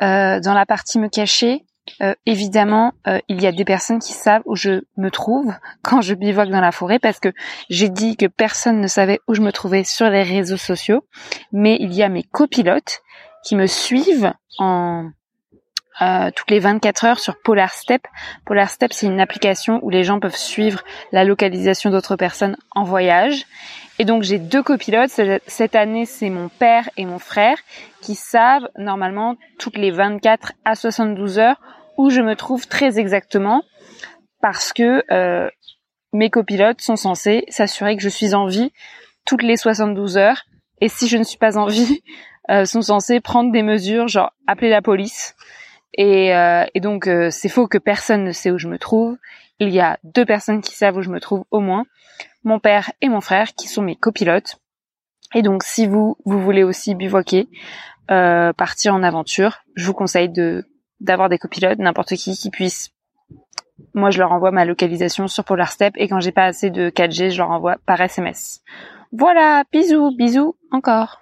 euh, dans la partie me cacher, euh, évidemment, euh, il y a des personnes qui savent où je me trouve quand je bivouac dans la forêt parce que j'ai dit que personne ne savait où je me trouvais sur les réseaux sociaux, mais il y a mes copilotes qui me suivent en euh, toutes les 24 heures sur Polar Step. Polar Step, c'est une application où les gens peuvent suivre la localisation d'autres personnes en voyage. Et donc j'ai deux copilotes. Cette année, c'est mon père et mon frère qui savent normalement toutes les 24 à 72 heures où je me trouve très exactement parce que euh, mes copilotes sont censés s'assurer que je suis en vie toutes les 72 heures. Et si je ne suis pas en vie, euh, sont censés prendre des mesures, genre appeler la police. Et, euh, et donc euh, c'est faux que personne ne sait où je me trouve. Il y a deux personnes qui savent où je me trouve au moins, mon père et mon frère qui sont mes copilotes. Et donc si vous vous voulez aussi bivouaquer, euh, partir en aventure, je vous conseille de d'avoir des copilotes, n'importe qui qui puisse. Moi, je leur envoie ma localisation sur Polar Step et quand j'ai pas assez de 4G, je leur envoie par SMS. Voilà, bisous, bisous encore.